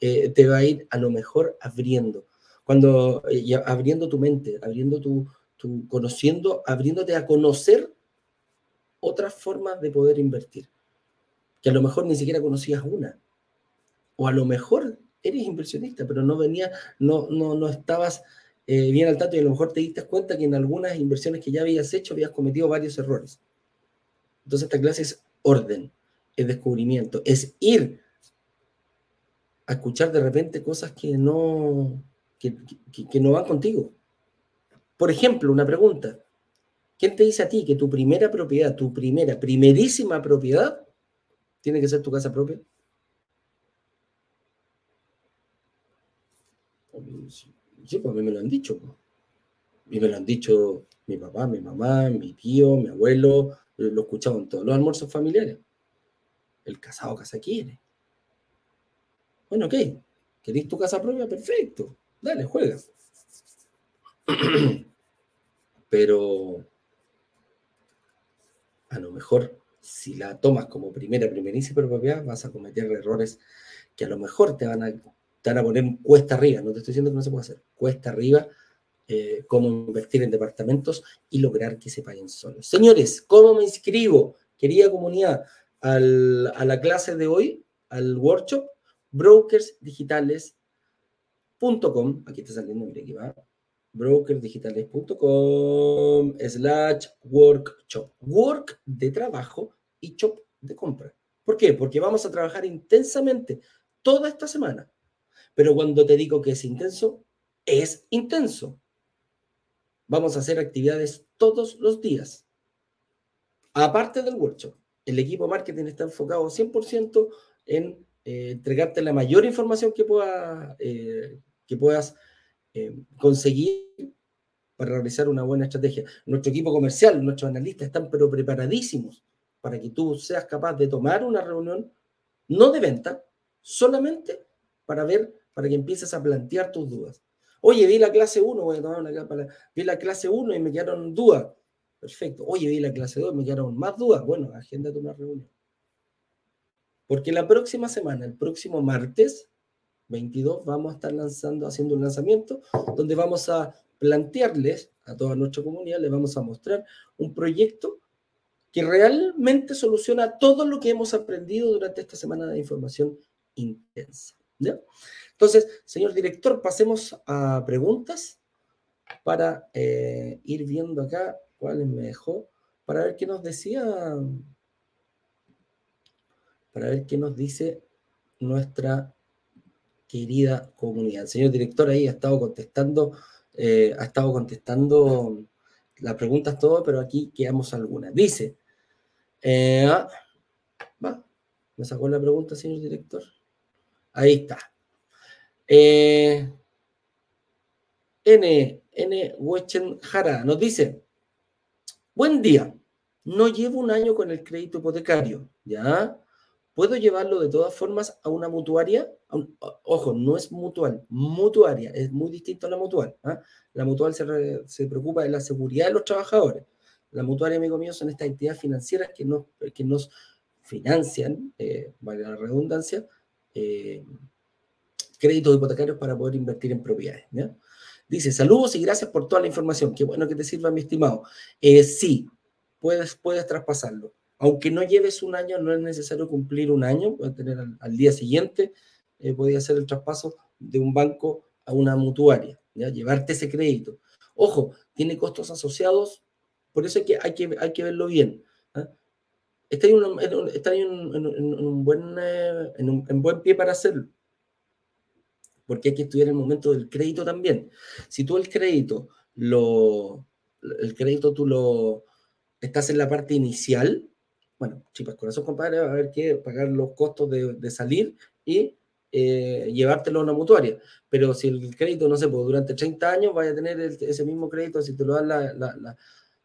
eh, te va a ir a lo mejor abriendo, cuando abriendo tu mente, abriendo tu, tu, conociendo, abriéndote a conocer otras formas de poder invertir, que a lo mejor ni siquiera conocías una, o a lo mejor eres inversionista, pero no venía, no, no, no estabas bien al tanto y a lo mejor te diste cuenta que en algunas inversiones que ya habías hecho habías cometido varios errores. Entonces esta clase es orden, es descubrimiento, es ir a escuchar de repente cosas que no, que, no van contigo. Por ejemplo, una pregunta. ¿Quién te dice a ti que tu primera propiedad, tu primera, primerísima propiedad, tiene que ser tu casa propia? Sí, pues a mí me lo han dicho. Y me lo han dicho mi papá, mi mamá, mi tío, mi abuelo, lo escuchamos en todos los almuerzos familiares. El casado casa quiere. Bueno, ok. ¿Querés tu casa propia? Perfecto. Dale, juega. <clears throat> Pero a lo mejor si la tomas como primera, primerísima propiedad, vas a cometer errores que a lo mejor te van a, te van a poner cuesta arriba. No te estoy diciendo que no se puede hacer. Cuesta arriba eh, cómo invertir en departamentos y lograr que se paguen solos. Señores, ¿cómo me inscribo, querida comunidad, a la clase de hoy, al workshop? Brokersdigitales.com, aquí está saliendo, mire aquí va, brokersdigitales.com slash workshop. Work de trabajo y shop de compra. ¿Por qué? Porque vamos a trabajar intensamente toda esta semana. Pero cuando te digo que es intenso, es intenso. Vamos a hacer actividades todos los días. Aparte del workshop, el equipo marketing está enfocado 100% en eh, entregarte la mayor información que, pueda, eh, que puedas conseguir para realizar una buena estrategia. Nuestro equipo comercial, nuestros analistas están preparadísimos para que tú seas capaz de tomar una reunión, no de venta, solamente para ver, para que empieces a plantear tus dudas. Oye, vi la clase 1, voy a tomar una para, vi la clase 1 y me quedaron dudas. Perfecto. Oye, vi la clase 2 y me quedaron más dudas. Bueno, agéndate una reunión. Porque la próxima semana, el próximo martes 22, vamos a estar lanzando, haciendo un lanzamiento donde vamos a plantearles a toda nuestra comunidad, les vamos a mostrar un proyecto que realmente soluciona todo lo que hemos aprendido durante esta semana de información intensa. Entonces, señor director, pasemos a preguntas para eh, ir viendo acá cuáles me dejó, para ver qué nos decía, para ver qué nos dice nuestra querida comunidad. Señor director ahí ha estado contestando, eh, ha estado contestando las preguntas todo, pero aquí quedamos algunas. Dice, eh, ah, va, me sacó la pregunta, señor director. Ahí está. Eh, N, N. Jara nos dice, buen día, no llevo un año con el crédito hipotecario, ¿ya? ¿Puedo llevarlo de todas formas a una mutuaria? ojo, no es mutual, mutuaria, es muy distinto a la mutual. ¿ah? La mutual se, preocupa de la seguridad de los trabajadores. La mutuaria, amigo mío, son estas entidades financieras que nos, que nos financian, eh, vale la redundancia, eh, créditos hipotecarios para poder invertir en propiedades. Dice, saludos y gracias por toda la información. Qué bueno que te sirva, mi estimado. Eh, sí, puedes, puedes traspasarlo. Aunque no lleves un año, no es necesario cumplir un año, puedes tener al, día siguiente, eh, hacer el traspaso de un banco a una mutuaria, ¿ya? llevarte ese crédito. Ojo, tiene costos asociados, por eso hay que, hay que, hay que verlo bien. ¿ah? Está en, un, buen, eh, en buen pie para hacerlo porque hay que estudiar el momento del crédito también. Si tú el crédito lo, el crédito tú lo estás en la parte inicial, bueno, chicas, eso, compadre, va a haber que pagar los costos de, salir y eh, llevártelo a una mutuaria. Pero si el crédito, no sé, pues durante 30 años vaya a tener ese mismo crédito, si te lo da la, la, la,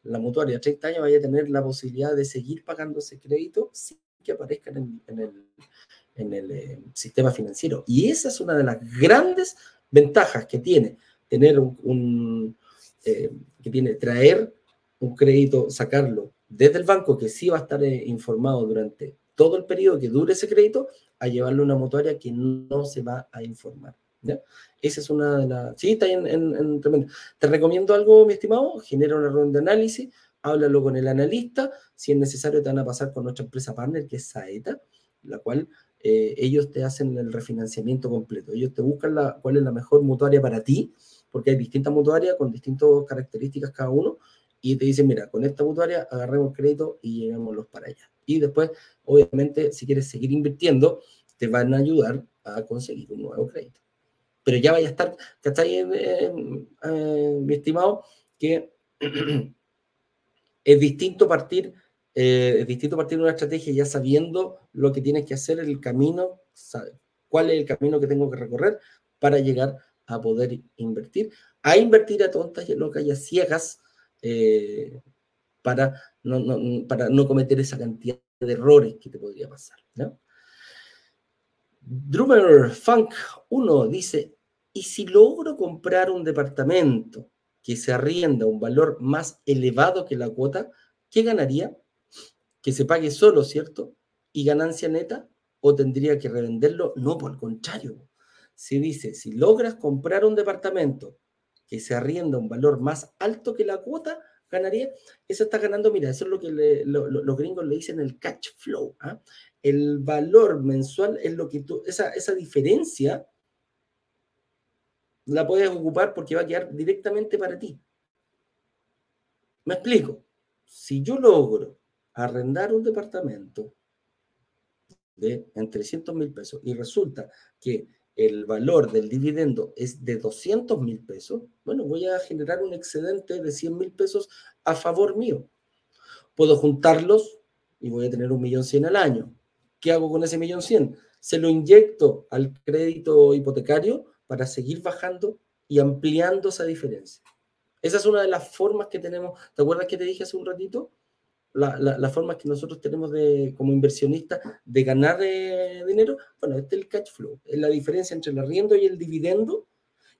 mutuaria, 30 años vaya a tener la posibilidad de seguir pagando ese crédito sin que aparezca en el eh, sistema financiero. Y esa es una de las grandes ventajas que tiene tener un, eh, que tiene traer un crédito, sacarlo desde el banco que sí va a estar eh, informado durante todo el periodo que dure ese crédito, a llevarlo a una mutuaria que no se va a informar. Esa es una de las... Sí, está en, en, tremendo. Te recomiendo algo, mi estimado, genera una ronda de análisis, háblalo con el analista, si es necesario te van a pasar con nuestra empresa partner, que es Saeta, la cual eh, ellos te hacen el refinanciamiento completo. Ellos te buscan la, cuál es la mejor mutuaria para ti, porque hay distintas mutuarias con distintas características cada uno, y te dicen, mira, con esta mutuaria agarremos crédito y llevémoslos para allá. Y después, obviamente, si quieres seguir invirtiendo, te van a ayudar a conseguir un nuevo crédito. Pero ya vaya a estar, ¿cachai, eh, eh, mi estimado? Que <clears throat> es distinto partir eh, es distinto partir de una estrategia ya sabiendo lo que tienes que hacer, el camino, cuál es el camino que tengo que recorrer para llegar a poder invertir, a invertir a tontas y locas y a ciegas eh, para, no, para no cometer esa cantidad de errores que te podría pasar. Drummer Funk 1 dice, ¿y si logro comprar un departamento que se arrienda a un valor más elevado que la cuota, qué ganaría? que se pague solo, ¿cierto? Y ganancia neta, o tendría que revenderlo. No, por el contrario. Si dice, si logras comprar un departamento que se arrienda a un valor más alto que la cuota, ganaría, eso está ganando, mira, eso es lo que los gringos le dicen el catch flow. ¿ah? El valor mensual es lo que tú, esa, esa diferencia la puedes ocupar porque va a quedar directamente para ti. Me explico. Si yo logro arrendar un departamento de en 300 mil pesos y resulta que el valor del dividendo es de 200 mil pesos, bueno, voy a generar un excedente de 100 mil pesos a favor mío. Puedo juntarlos y voy a tener un millón cien al año. ¿Qué hago con ese millón cien? Se lo inyecto al crédito hipotecario para seguir bajando y ampliando esa diferencia. Esa es una de las formas que tenemos. ¿Te acuerdas que te dije hace un ratito? La, la, forma que nosotros tenemos de, como inversionistas de ganar eh, dinero. Bueno, este es el cash flow, es la diferencia entre el arriendo y el dividendo.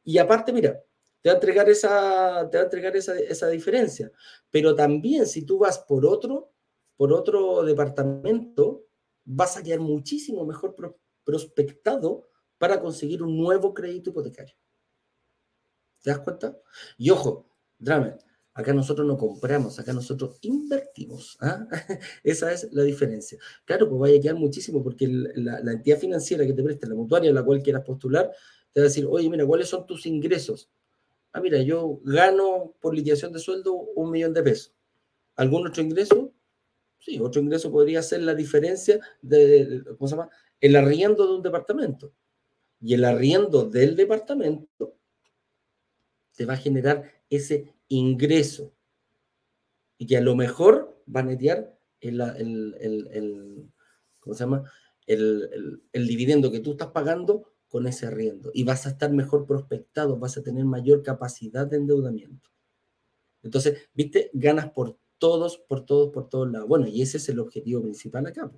Y aparte, mira, te va a entregar esa, te va a entregar esa, esa diferencia. Pero también si tú vas por otro, por otro departamento, vas a quedar muchísimo mejor prospectado para conseguir un nuevo crédito hipotecario. ¿Te das cuenta? Y ojo, Drama, acá nosotros no compramos, acá nosotros invertimos. ¿ah? <laughs> Esa es la diferencia. Claro, pues vaya a quedar muchísimo porque la, la, entidad financiera que te presta, la mutuaria a la cual quieras postular, te va a decir, oye, mira, ¿cuáles son tus ingresos? Ah, mira, yo gano por liquidación de sueldo un millón de pesos. ¿Algún otro ingreso? Sí, otro ingreso podría ser la diferencia de, ¿cómo se llama? El arriendo de un departamento. Y el arriendo del departamento te va a generar ese ingreso. Y que a lo mejor va a netear el, el, ¿cómo se llama? El, el, dividendo que tú estás pagando con ese arriendo. Y vas a estar mejor prospectado, vas a tener mayor capacidad de endeudamiento. Entonces, viste, ganas por todos, por todos, por todos lados. Bueno, y ese es el objetivo principal acá.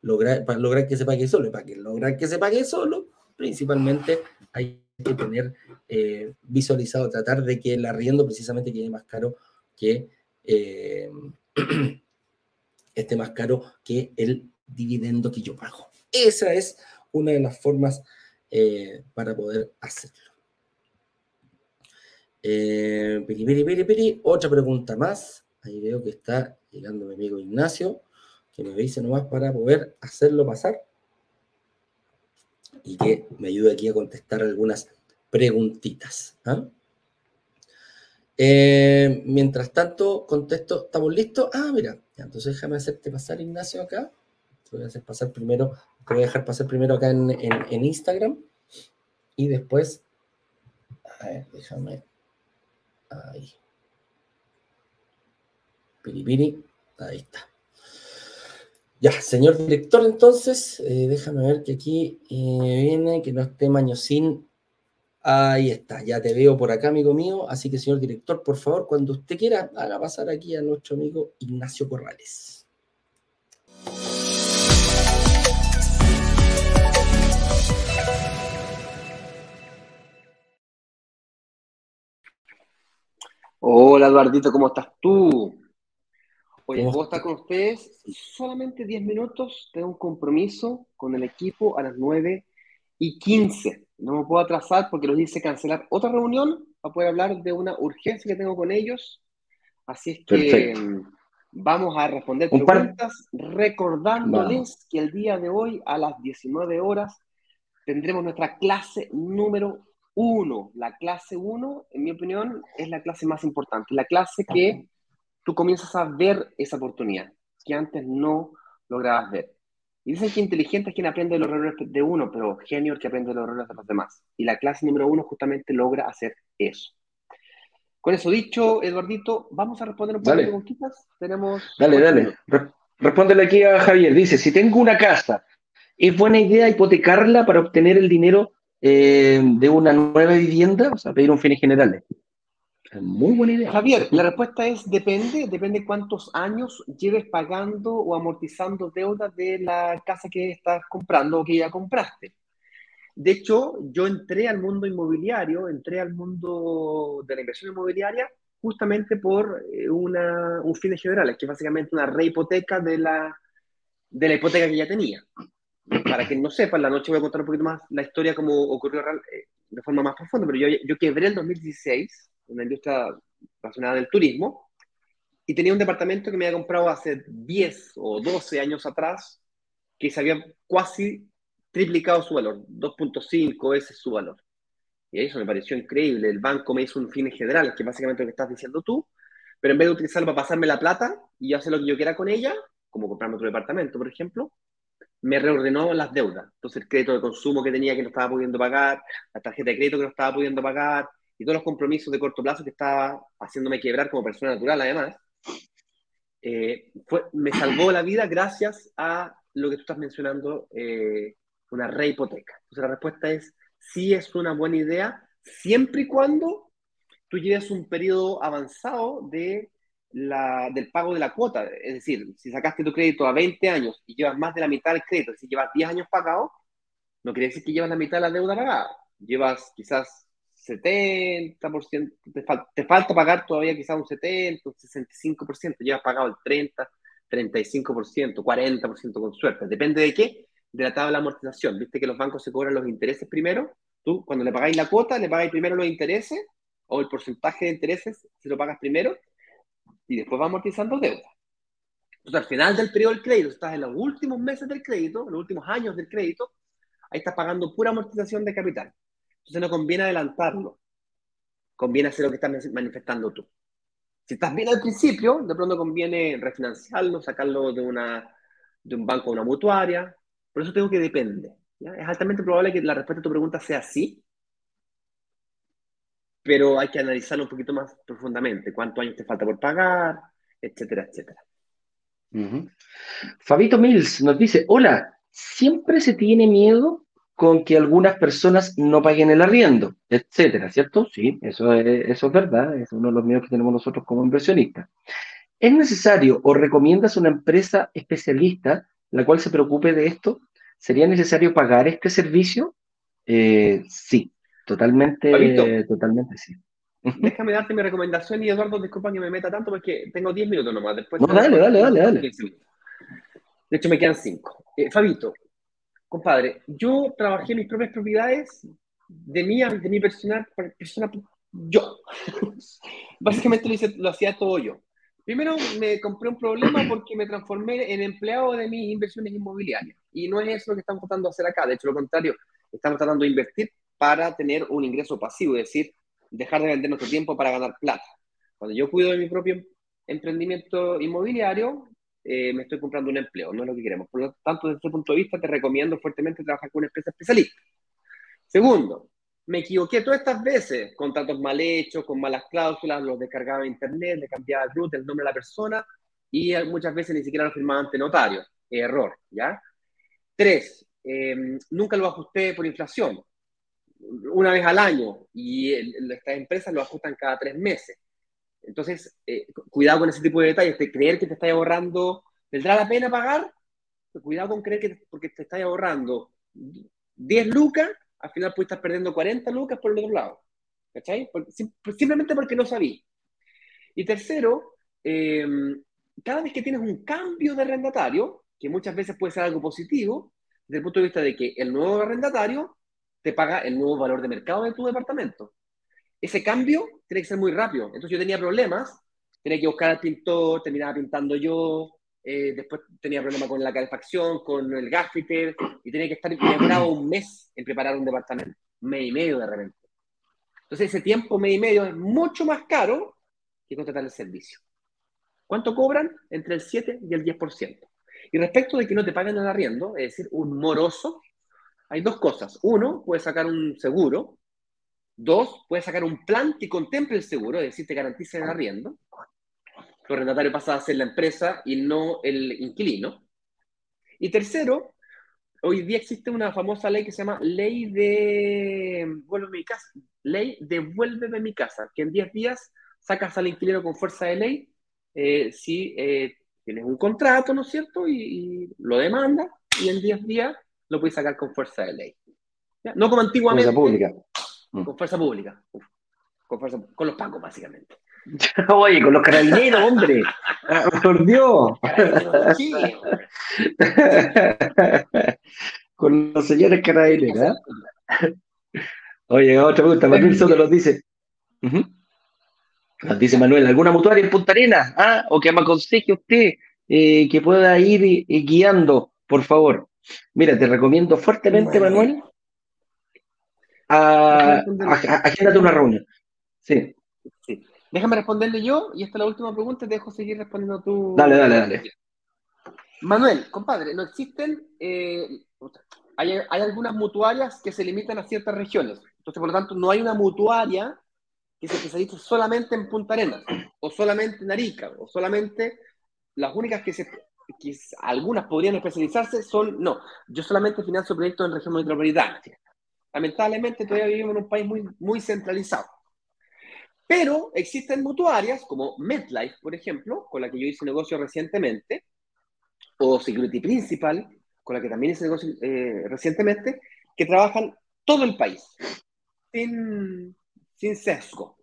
Lograr, lograr que se pague solo. Para que lograr que se pague solo, principalmente hay que tener eh, visualizado, tratar de que el arriendo precisamente quede más caro que eh, <clears throat> esté más caro que el dividendo que yo pago. Esa es una de las formas eh, para poder hacerlo. otra pregunta más. Ahí veo que está llegando mi amigo Ignacio, que me dice nomás para poder hacerlo pasar y que me ayude aquí a contestar algunas preguntitas. ¿ah? Eh, mientras tanto, contesto, ¿estamos listos? Ah, mira, entonces déjame hacerte pasar, Ignacio, acá. Te voy a hacer pasar primero, te voy a dejar pasar primero acá en, en Instagram y después, a ver, déjame, ahí. Piripiri, ahí está. Ya, señor director, entonces, eh, déjame ver que aquí eh, viene, que no esté Mañosín. Ahí está, ya te veo por acá, amigo mío. Así que, señor director, por favor, cuando usted quiera, haga pasar aquí a nuestro amigo Ignacio Corrales. Hola, Eduardito, ¿cómo estás tú? Oye, puedo estar con ustedes solamente 10 minutos. Tengo un compromiso con el equipo a las 9 y 15. No me puedo atrasar porque los dice cancelar otra reunión para poder hablar de una urgencia que tengo con ellos. Así es que mm, vamos a responder preguntas recordándoles que el día de hoy a las 19 horas tendremos nuestra clase número 1. La clase 1, en mi opinión, es la clase más importante. La clase que tú comienzas a ver esa oportunidad que antes no lograbas ver. Y dicen que inteligente es quien aprende los errores de uno, pero genio es que aprende los errores de los demás. Y la clase número uno justamente logra hacer eso. Con eso dicho, Eduardito, vamos a responder un par de preguntitas. Tenemos. Dale, dale. Respóndele aquí a Javier. Dice: Si tengo una casa, ¿es buena idea hipotecarla para obtener el dinero eh, de una nueva vivienda? O sea, pedir un fin general. Muy buena idea. Javier, la respuesta es depende, depende cuántos años lleves pagando o amortizando deudas de la casa que estás comprando o que ya compraste. De hecho, yo entré al mundo inmobiliario, entré al mundo de la inversión inmobiliaria justamente por eh, una, un fin general, que es básicamente una rehipoteca de la, de la hipoteca que ya tenía. Para quien no sepa, la noche voy a contar un poquito más la historia como ocurrió eh, de forma más profunda, pero yo, yo quebré el 2016 una industria relacionada del turismo, y tenía un departamento que me había comprado hace 10 o 12 años atrás, que se había casi triplicado su valor, 2.5 veces su valor. Y eso me pareció increíble. El banco me hizo un fin general, que es básicamente lo que estás diciendo tú, pero en vez de utilizarlo para pasarme la plata y hacer lo que yo quiera con ella, como comprarme otro departamento, por ejemplo, me reordenó las deudas. Entonces, el crédito de consumo que tenía que no estaba pudiendo pagar, la tarjeta de crédito que no estaba pudiendo pagar, y todos los compromisos de corto plazo que estaba haciéndome quebrar como persona natural, además, eh, fue, me salvó la vida gracias a lo que tú estás mencionando, eh, una rehipoteca. Entonces la respuesta es sí es una buena idea, siempre y cuando tú lleves un periodo avanzado de la, del pago de la cuota. Es decir, si sacaste tu crédito a 20 años y llevas más de la mitad del crédito, si llevas 10 años pagado, no quiere decir que llevas la mitad de la deuda pagada. Llevas quizás 70%, te, te falta pagar todavía quizás un 70, un 65%, llevas pagado el 30, 35%, 40% con suerte. Depende de qué, de la tabla de amortización. Viste que los bancos se cobran los intereses primero. Tú, cuando le pagáis la cuota, le pagáis primero los intereses o el porcentaje de intereses, si lo pagas primero, y después va amortizando deuda. Entonces, al final del periodo del crédito, estás en los últimos meses del crédito, en los últimos años del crédito, ahí estás pagando pura amortización de capital. Entonces, no conviene adelantarlo. Conviene hacer lo que estás manifestando tú. Si estás bien al principio, de pronto conviene refinanciarlo, sacarlo de, una, de un banco a una mutuaria. Por eso tengo que depende. Es altamente probable que la respuesta a tu pregunta sea sí, pero hay que analizarlo un poquito más profundamente. ¿Cuántos años te falta por pagar? Etcétera, etcétera. Fabito Mills nos dice, hola, siempre se tiene miedo con que algunas personas no paguen el arriendo, etcétera, ¿cierto? Sí, eso es, eso es verdad, es uno de los miedos que tenemos nosotros como inversionistas. ¿Es necesario o recomiendas una empresa especialista la cual se preocupe de esto? ¿Sería necesario pagar este servicio? Eh, sí, totalmente, totalmente sí. Déjame darte mi recomendación y Eduardo, disculpa que me meta tanto porque tengo 10 minutos nomás. Después no, dale, dale, dale, dale. De hecho, me quedan 5. Eh, Fabito, compadre, yo trabajé mis propias propiedades de mí, de mi personal, persona, yo. <laughs> Básicamente lo, hice, lo hacía todo yo. Primero me compré un problema porque me transformé en empleado de mis inversiones inmobiliarias. Y no es eso lo que estamos tratando de hacer acá. De hecho, lo contrario, estamos tratando de invertir para tener un ingreso pasivo, es decir, dejar de vender nuestro tiempo para ganar plata. Cuando yo cuido de mi propio emprendimiento inmobiliario, eh, me estoy comprando un empleo, no es lo que queremos. Por lo tanto, desde este punto de vista, te recomiendo fuertemente trabajar con una empresa especialista. Segundo, me equivoqué todas estas veces, contratos mal hechos, con malas cláusulas, los descargaba en internet, le cambiaba el root, el nombre de la persona, y muchas veces ni siquiera lo firmaba ante notario. Error, ¿ya? Tres, eh, nunca lo ajusté por inflación. Una vez al año, y estas empresas lo ajustan cada tres meses. Entonces, eh, cuidado con ese tipo de detalles, de creer que te está ahorrando, ¿vendrá la pena pagar? Cuidado con creer que porque te está ahorrando 10 lucas, al final puedes estar perdiendo 40 lucas por el otro lado. ¿Cachai? simplemente porque no sabí. Y tercero, em, cada vez que tienes un cambio de arrendatario, que muchas veces puede ser algo positivo, desde el punto de vista de que el nuevo arrendatario te paga el nuevo valor de mercado de tu departamento ese cambio tiene que ser muy rápido. Entonces yo tenía problemas, tenía que buscar al pintor, terminaba pintando yo, eh, después tenía problemas con la calefacción, con el gasfitter, y tenía que estar preparado un mes en preparar un departamento, mes y medio de repente. Entonces ese tiempo, mes y medio, es mucho más caro que contratar el servicio. ¿Cuánto cobran? Entre el 7 y el 10%. Y respecto de que no te paguen el arriendo, es decir, un moroso, hay dos cosas. Uno, puedes sacar un seguro, Dos, puedes sacar un plan que contemple el seguro, es decir, te garantice el arriendo. Tu arrendatario pasa a ser la empresa y no el inquilino. Y tercero, hoy día existe una famosa ley que se llama Ley de Vuélveme mi casa. Ley Devuélveme mi casa, que en 10 días sacas al inquilino con fuerza de ley eh, si eh, tienes un contrato, ¿no es cierto? Y, lo demanda y en 10 días lo puedes sacar con fuerza de ley. No como antiguamente. pública. Mm. Con fuerza pública. con, fuerza, con los pacos, básicamente. <laughs> Oye, con los carabineros, hombre. <laughs> Ah, por Dios. <laughs> con los señores carabineros. ¿eh? Oye, otra pregunta. Manuel Soto nos dice. Nos dice Manuel, ¿alguna mutuaria en Punta Arenas? ¿Ah? O que me aconseje usted eh, que pueda ir eh, guiando, por favor. Mira, te recomiendo fuertemente, Manuel, a, agéndate una reunión. Sí. sí. Déjame responderle yo, y esta es la última pregunta, te dejo seguir respondiendo tú. Dale, dale, dale. Manuel, compadre, no existen, eh, hay, hay, algunas mutuarias que se limitan a ciertas regiones. Entonces, por lo tanto, no hay una mutuaria que se especialice solamente en Punta Arenas, o solamente en Arica, o solamente las únicas que se que algunas podrían especializarse, son, no, yo solamente financio proyectos en región metropolitana. Lamentablemente todavía vivimos en un país muy, muy centralizado. Pero existen mutuarias como MetLife, por ejemplo, con la que yo hice negocio recientemente, o Security Principal, con la que también hice negocio eh, recientemente, que trabajan todo el país, sin, sin sesgo.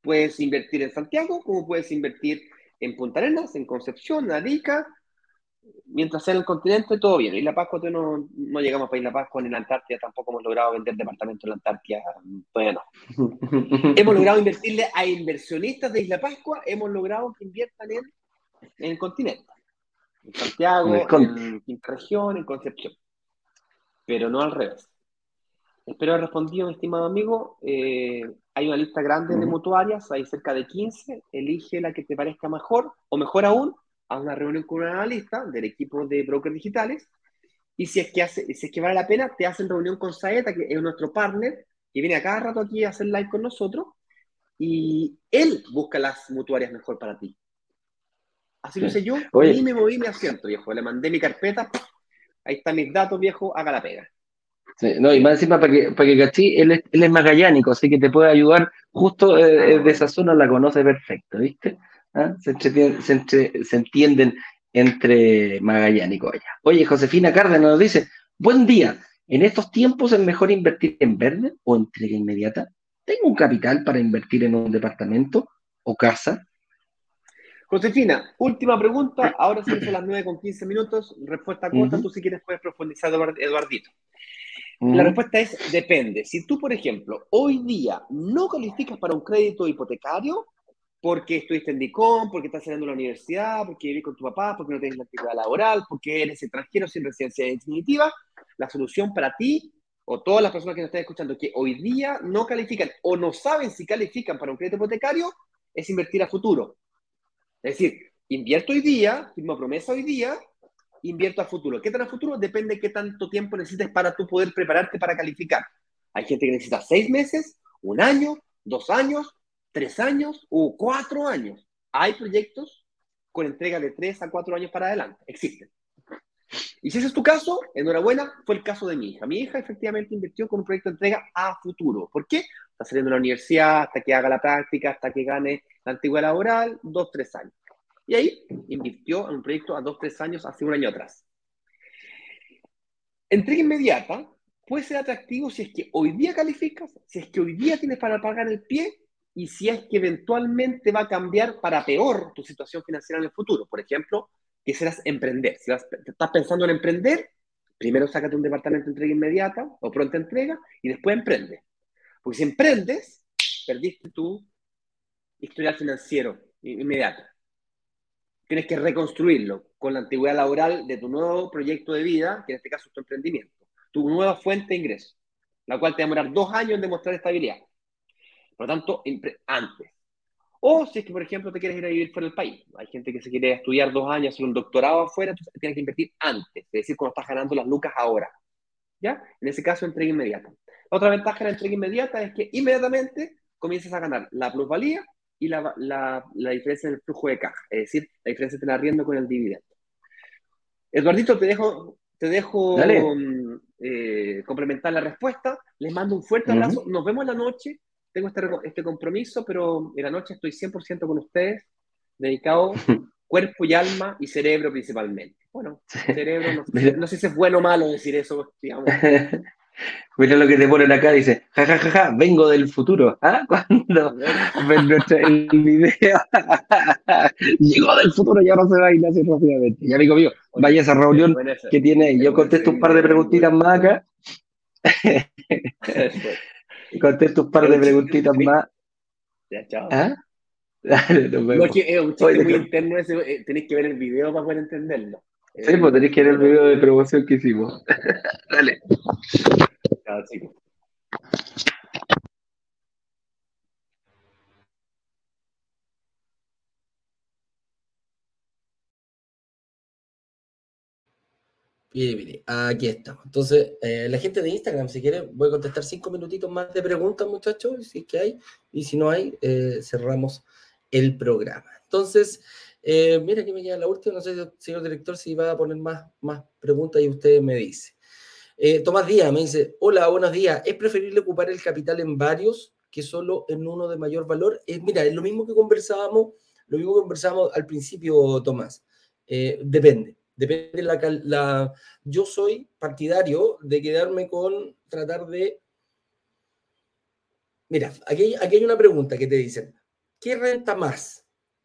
Puedes invertir en Santiago, como puedes invertir en Punta Arenas, en Concepción, en Arica, mientras sea en el continente, todo bien. Y La Pascua, no, no llegamos para ir La Pascua ni en la Antártida, tampoco hemos logrado vender departamentos en la Antártida, bueno. <laughs> hemos logrado invertirle a inversionistas de Isla Pascua, hemos logrado que inviertan en, en el continente. En Santiago, en Quinta Región, en Concepción. Pero no al revés. Espero haber respondido, mi estimado amigo. Eh, hay una lista grande de mutuarias, hay cerca de 15. Elige la que te parezca mejor, o mejor aún, a una reunión con un analista del equipo de brokers digitales. Y si es que, hace, si es que vale la pena, te hacen reunión con Saeta, que es nuestro partner, que viene a cada rato aquí a hacer live con nosotros. Y él busca las mutuarias mejor para ti. Así lo yo. Y me moví mi asiento, viejo. Le mandé mi carpeta. Ahí están mis datos, viejo. Haga la pega no, y más encima, para que, para que él es, él es magallánico, así que te puede ayudar justo eh, de esa zona, la conoce perfecto, ¿viste? ¿Ah? Se, se, entienden entre magallánicos allá. Oye, Josefina Cárdenas nos dice, buen día, ¿en estos tiempos es mejor invertir en verde o entrega inmediata? ¿Tengo un capital para invertir en un departamento o casa? Josefina, última pregunta. Ahora se las 9 con 15 minutos. Respuesta corta. Tú, si quieres, puedes profundizar, Eduardito. La respuesta es depende. Si tú, por ejemplo, hoy día no calificas para un crédito hipotecario porque estuviste en DICOM, porque estás saliendo de la universidad, porque vivís con tu papá, porque no tienes la actividad laboral, porque eres extranjero sin residencia definitiva, la solución para ti o todas las personas que nos están escuchando que hoy día no califican o no saben si califican para un crédito hipotecario es invertir a futuro. Es decir, invierto hoy día, firmo promesa hoy día invierto a futuro. ¿Qué tan a futuro? Depende de qué tanto tiempo necesites para tú poder prepararte para calificar. Hay gente que necesita seis meses, un año, dos años, tres años o cuatro años. Hay proyectos con entrega de tres a cuatro años para adelante. Existen. Y si ese es tu caso, enhorabuena, fue el caso de mi hija. Mi hija efectivamente invirtió con un proyecto de entrega a futuro. ¿Por qué? Está saliendo de la universidad hasta que haga la práctica, hasta que gane la antigüedad laboral, dos, tres años. Y ahí invirtió en un proyecto a dos, tres años, hace un año atrás. Entrega inmediata puede ser atractivo si es que hoy día calificas, si es que hoy día tienes para pagar el pie y si es que eventualmente va a cambiar para peor tu situación financiera en el futuro. Por ejemplo, quisieras emprender. Si estás pensando en emprender, primero sácate un departamento de entrega inmediata o pronta entrega y después emprende. Porque si emprendes, perdiste tu historial financiero inmediato tienes que reconstruirlo con la antigüedad laboral de tu nuevo proyecto de vida, que en este caso es tu emprendimiento, tu nueva fuente de ingreso, la cual te va a demorar dos años en demostrar estabilidad. Por lo tanto, antes. O si es que, por ejemplo, te quieres ir a vivir fuera del país. Hay gente que se quiere estudiar dos años, hacer un doctorado afuera, entonces tienes que invertir antes, es decir, cuando estás ganando las lucas ahora. ¿Ya? En ese caso, entrega inmediata. otra ventaja de la entrega inmediata es que inmediatamente comienzas a ganar la plusvalía y la, la, la, diferencia en el flujo de caja, es decir, la diferencia entre el arriendo con el dividendo. Eduardito, te dejo, te dejo mm, eh, complementar la respuesta. Les mando un fuerte abrazo. Nos vemos en la noche. Tengo este, este compromiso, pero en la noche estoy 100% con ustedes, dedicado <laughs> cuerpo y alma y cerebro principalmente. Bueno, cerebro, no, <laughs> no sé si es bueno o malo decir eso, digamos. <laughs> Mira lo que te ponen acá, dice, jajajaja, ja, ja, ja, vengo del futuro. ¿Ah? Cuando ven nuestro, el video, llegó del futuro y ahora se va a ir así rápidamente. Y amigo mío, vaya a esa reunión que tiene, yo contesto un par de preguntitas más acá. Contesto un par de preguntitas más. Ya, chao. ¿Ah? <laughs> Dale, vemos. No, es un chiste muy interno ese, eh, tenéis que ver el video para poder entenderlo. Sí, pues tenéis que ver el video de promoción que hicimos. <laughs> Dale. Aquí estamos. Entonces, eh, la gente de Instagram, si quiere, voy a contestar cinco minutitos más de preguntas, muchachos, si es que hay, y si no hay, eh, cerramos el programa. Entonces, Eh, mira que me queda la última, no sé, señor director, si va a poner más, más preguntas y usted me dice. Tomás Díaz me dice, hola, buenos días. ¿Es preferible ocupar el capital en varios que solo en uno de mayor valor? Mira, es lo mismo que conversábamos, lo mismo que conversábamos al principio, Tomás. depende, depende la, la... Yo soy partidario de quedarme con tratar de... Mira, aquí, aquí hay una pregunta que te dicen, ¿qué renta más?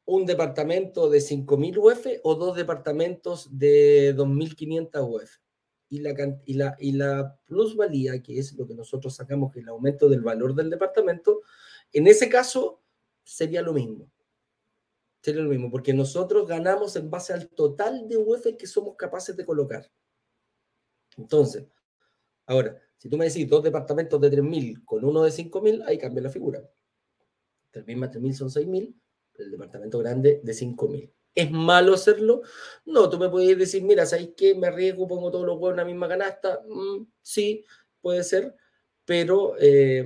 un departamento de 5.000 UF o dos departamentos de 2.500 UF. Y la, y, la, y la plusvalía, que es lo que nosotros sacamos, que es el aumento del valor del departamento, en ese caso sería lo mismo. Sería lo mismo, porque nosotros ganamos en base al total de UF que somos capaces de colocar. Entonces, ahora, si tú me decís dos departamentos de 3.000 con uno de 5.000, ahí cambia la figura. 3.000 más 3.000 son 6.000 el departamento grande de 5.000. ¿Es malo hacerlo? No, tú me puedes decir, mira, ¿sabes qué? Me arriesgo, pongo todos los huevos en la misma canasta. Mm, sí, puede ser, pero eh,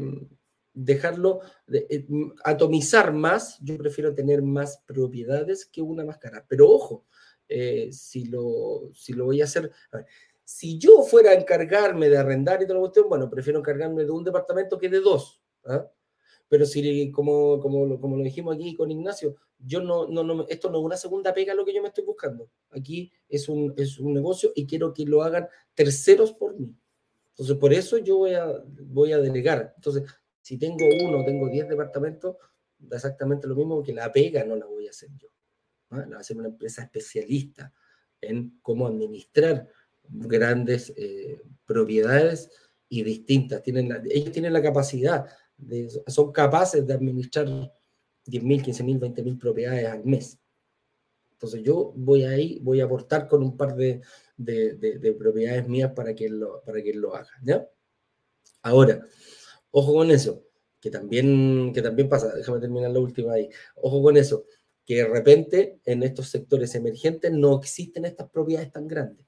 dejarlo, eh, atomizar más, yo prefiero tener más propiedades que una más cara. Pero ojo, eh, si, lo, si lo voy a hacer, si yo fuera a encargarme de arrendar y todo lo cuestión, bueno, prefiero encargarme de un departamento que de dos. ¿ah? Pero si, como, como, como lo dijimos aquí con Ignacio, yo no, no, no, esto no es una segunda pega lo que yo me estoy buscando. Aquí es un, es un negocio y quiero que lo hagan terceros por mí. Entonces, por eso yo voy a, voy a delegar. Entonces, si tengo uno, tengo diez departamentos, da exactamente lo mismo que la pega no la voy a hacer yo. La va a hacer una empresa especialista en cómo administrar grandes eh, propiedades y distintas. Tienen ellos tienen la capacidad son capaces de administrar 10.000, 15.000, 20.000 propiedades al mes. Entonces yo voy ahí, voy a aportar con un par de, de, propiedades mías para que, lo, para que lo haga. ¿ya? Ahora, ojo con eso, que también, que también pasa, déjame terminar la última ahí, ojo con eso, que de repente en estos sectores emergentes no existen estas propiedades tan grandes.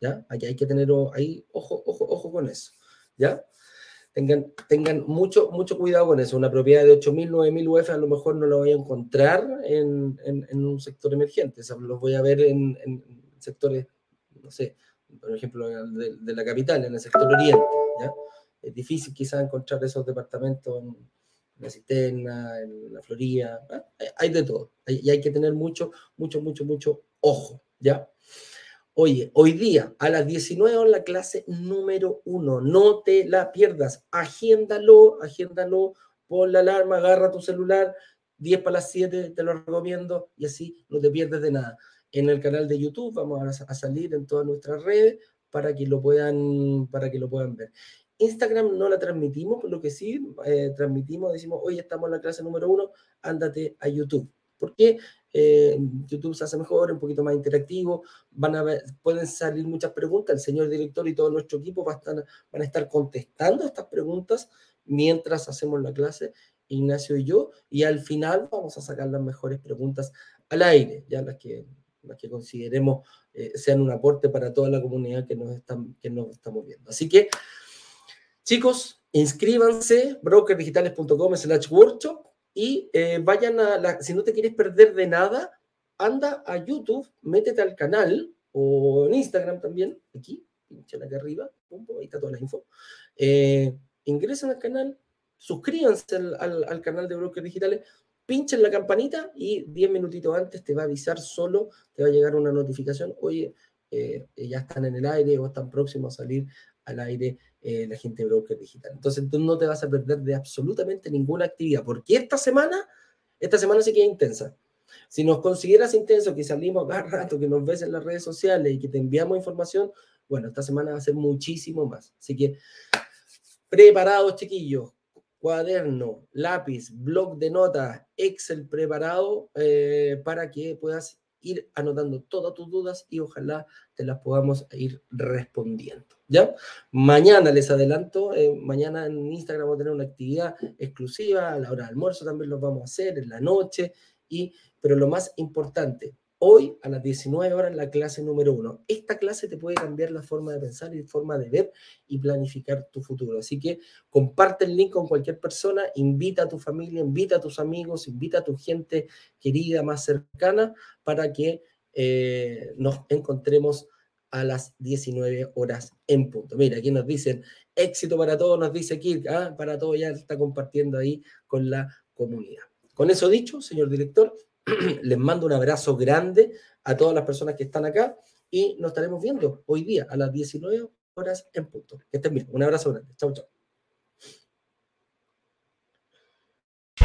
¿Ya? Aquí hay que tener ahí, ojo, ojo, ojo con eso. ¿Ya? tengan, tengan mucho, mucho cuidado con eso. Una propiedad de 8.000, 9.000 UF a lo mejor no la voy a encontrar en, en, un sector emergente. O sea, los voy a ver en, en, sectores, no sé, por ejemplo, de, la capital, en el sector oriente. ¿ya? Es difícil quizás encontrar esos departamentos en la cisterna, en la Florida. Hay de todo. Y hay que tener mucho, mucho, mucho, mucho ojo. ¿ya? Oye, hoy día a las 19 en la clase número uno. No te la pierdas. Agéndalo, agéndalo, pon la alarma, agarra tu celular. 10 para las 7, te lo recomiendo y así no te pierdes de nada. En el canal de YouTube vamos a, salir en todas nuestras redes para que lo puedan, para que lo puedan ver. Instagram no la transmitimos, lo que sí eh, transmitimos, decimos, hoy estamos en la clase número uno, ándate a YouTube. ¿Por qué? Eh, YouTube se hace mejor, un poquito más interactivo, van a pueden salir muchas preguntas, el señor director y todo nuestro equipo van a estar, van a estar contestando estas preguntas mientras hacemos la clase, Ignacio y yo, y al final vamos a sacar las mejores preguntas al aire, ya las que, las que consideremos eh, sean un aporte para toda la comunidad que nos, están, que nos estamos viendo. Así que, chicos, inscríbanse, brokerdigitales.com slash workshop, y eh, vayan a la, si no te quieres perder de nada, anda a YouTube, métete al canal o en Instagram también, aquí, pinchan acá arriba, ahí está toda la info. Eh, ingresen al canal, suscríbanse al, canal de Brokers Digitales, pinchen la campanita y 10 minutitos antes te va a avisar solo, te va a llegar una notificación, oye, eh, ya están en el aire o están próximos a salir al aire eh, la gente de broker digital. Entonces tú no te vas a perder de absolutamente ninguna actividad, porque esta semana, esta semana sí que es intensa. Si nos consideras intenso, que salimos cada <laughs> rato, que nos ves en las redes sociales y que te enviamos información, bueno, esta semana va a ser muchísimo más. Así que preparados, chiquillos, cuaderno, lápiz, blog de notas, Excel preparado eh, para que puedas ir anotando todas tus dudas y ojalá te las podamos ir respondiendo. ¿Ya? Mañana les adelanto, eh, mañana en Instagram vamos a tener una actividad exclusiva, a la hora de almuerzo también lo vamos a hacer, en la noche, y, pero lo más importante, Hoy a las 19 horas la clase número uno. Esta clase te puede cambiar la forma de pensar y forma de ver y planificar tu futuro. Así que comparte el link con cualquier persona, invita a tu familia, invita a tus amigos, invita a tu gente querida más cercana para que eh, nos encontremos a las 19 horas en punto. Mira, aquí nos dicen éxito para todos, nos dice Kirk, ¿ah? para todos ya está compartiendo ahí con la comunidad. Con eso dicho, señor director, <clears throat> les mando un abrazo grande a todas las personas que están acá y nos estaremos viendo hoy día a las 19 horas en punto. Que estén bien. Un abrazo grande. Chau, chau.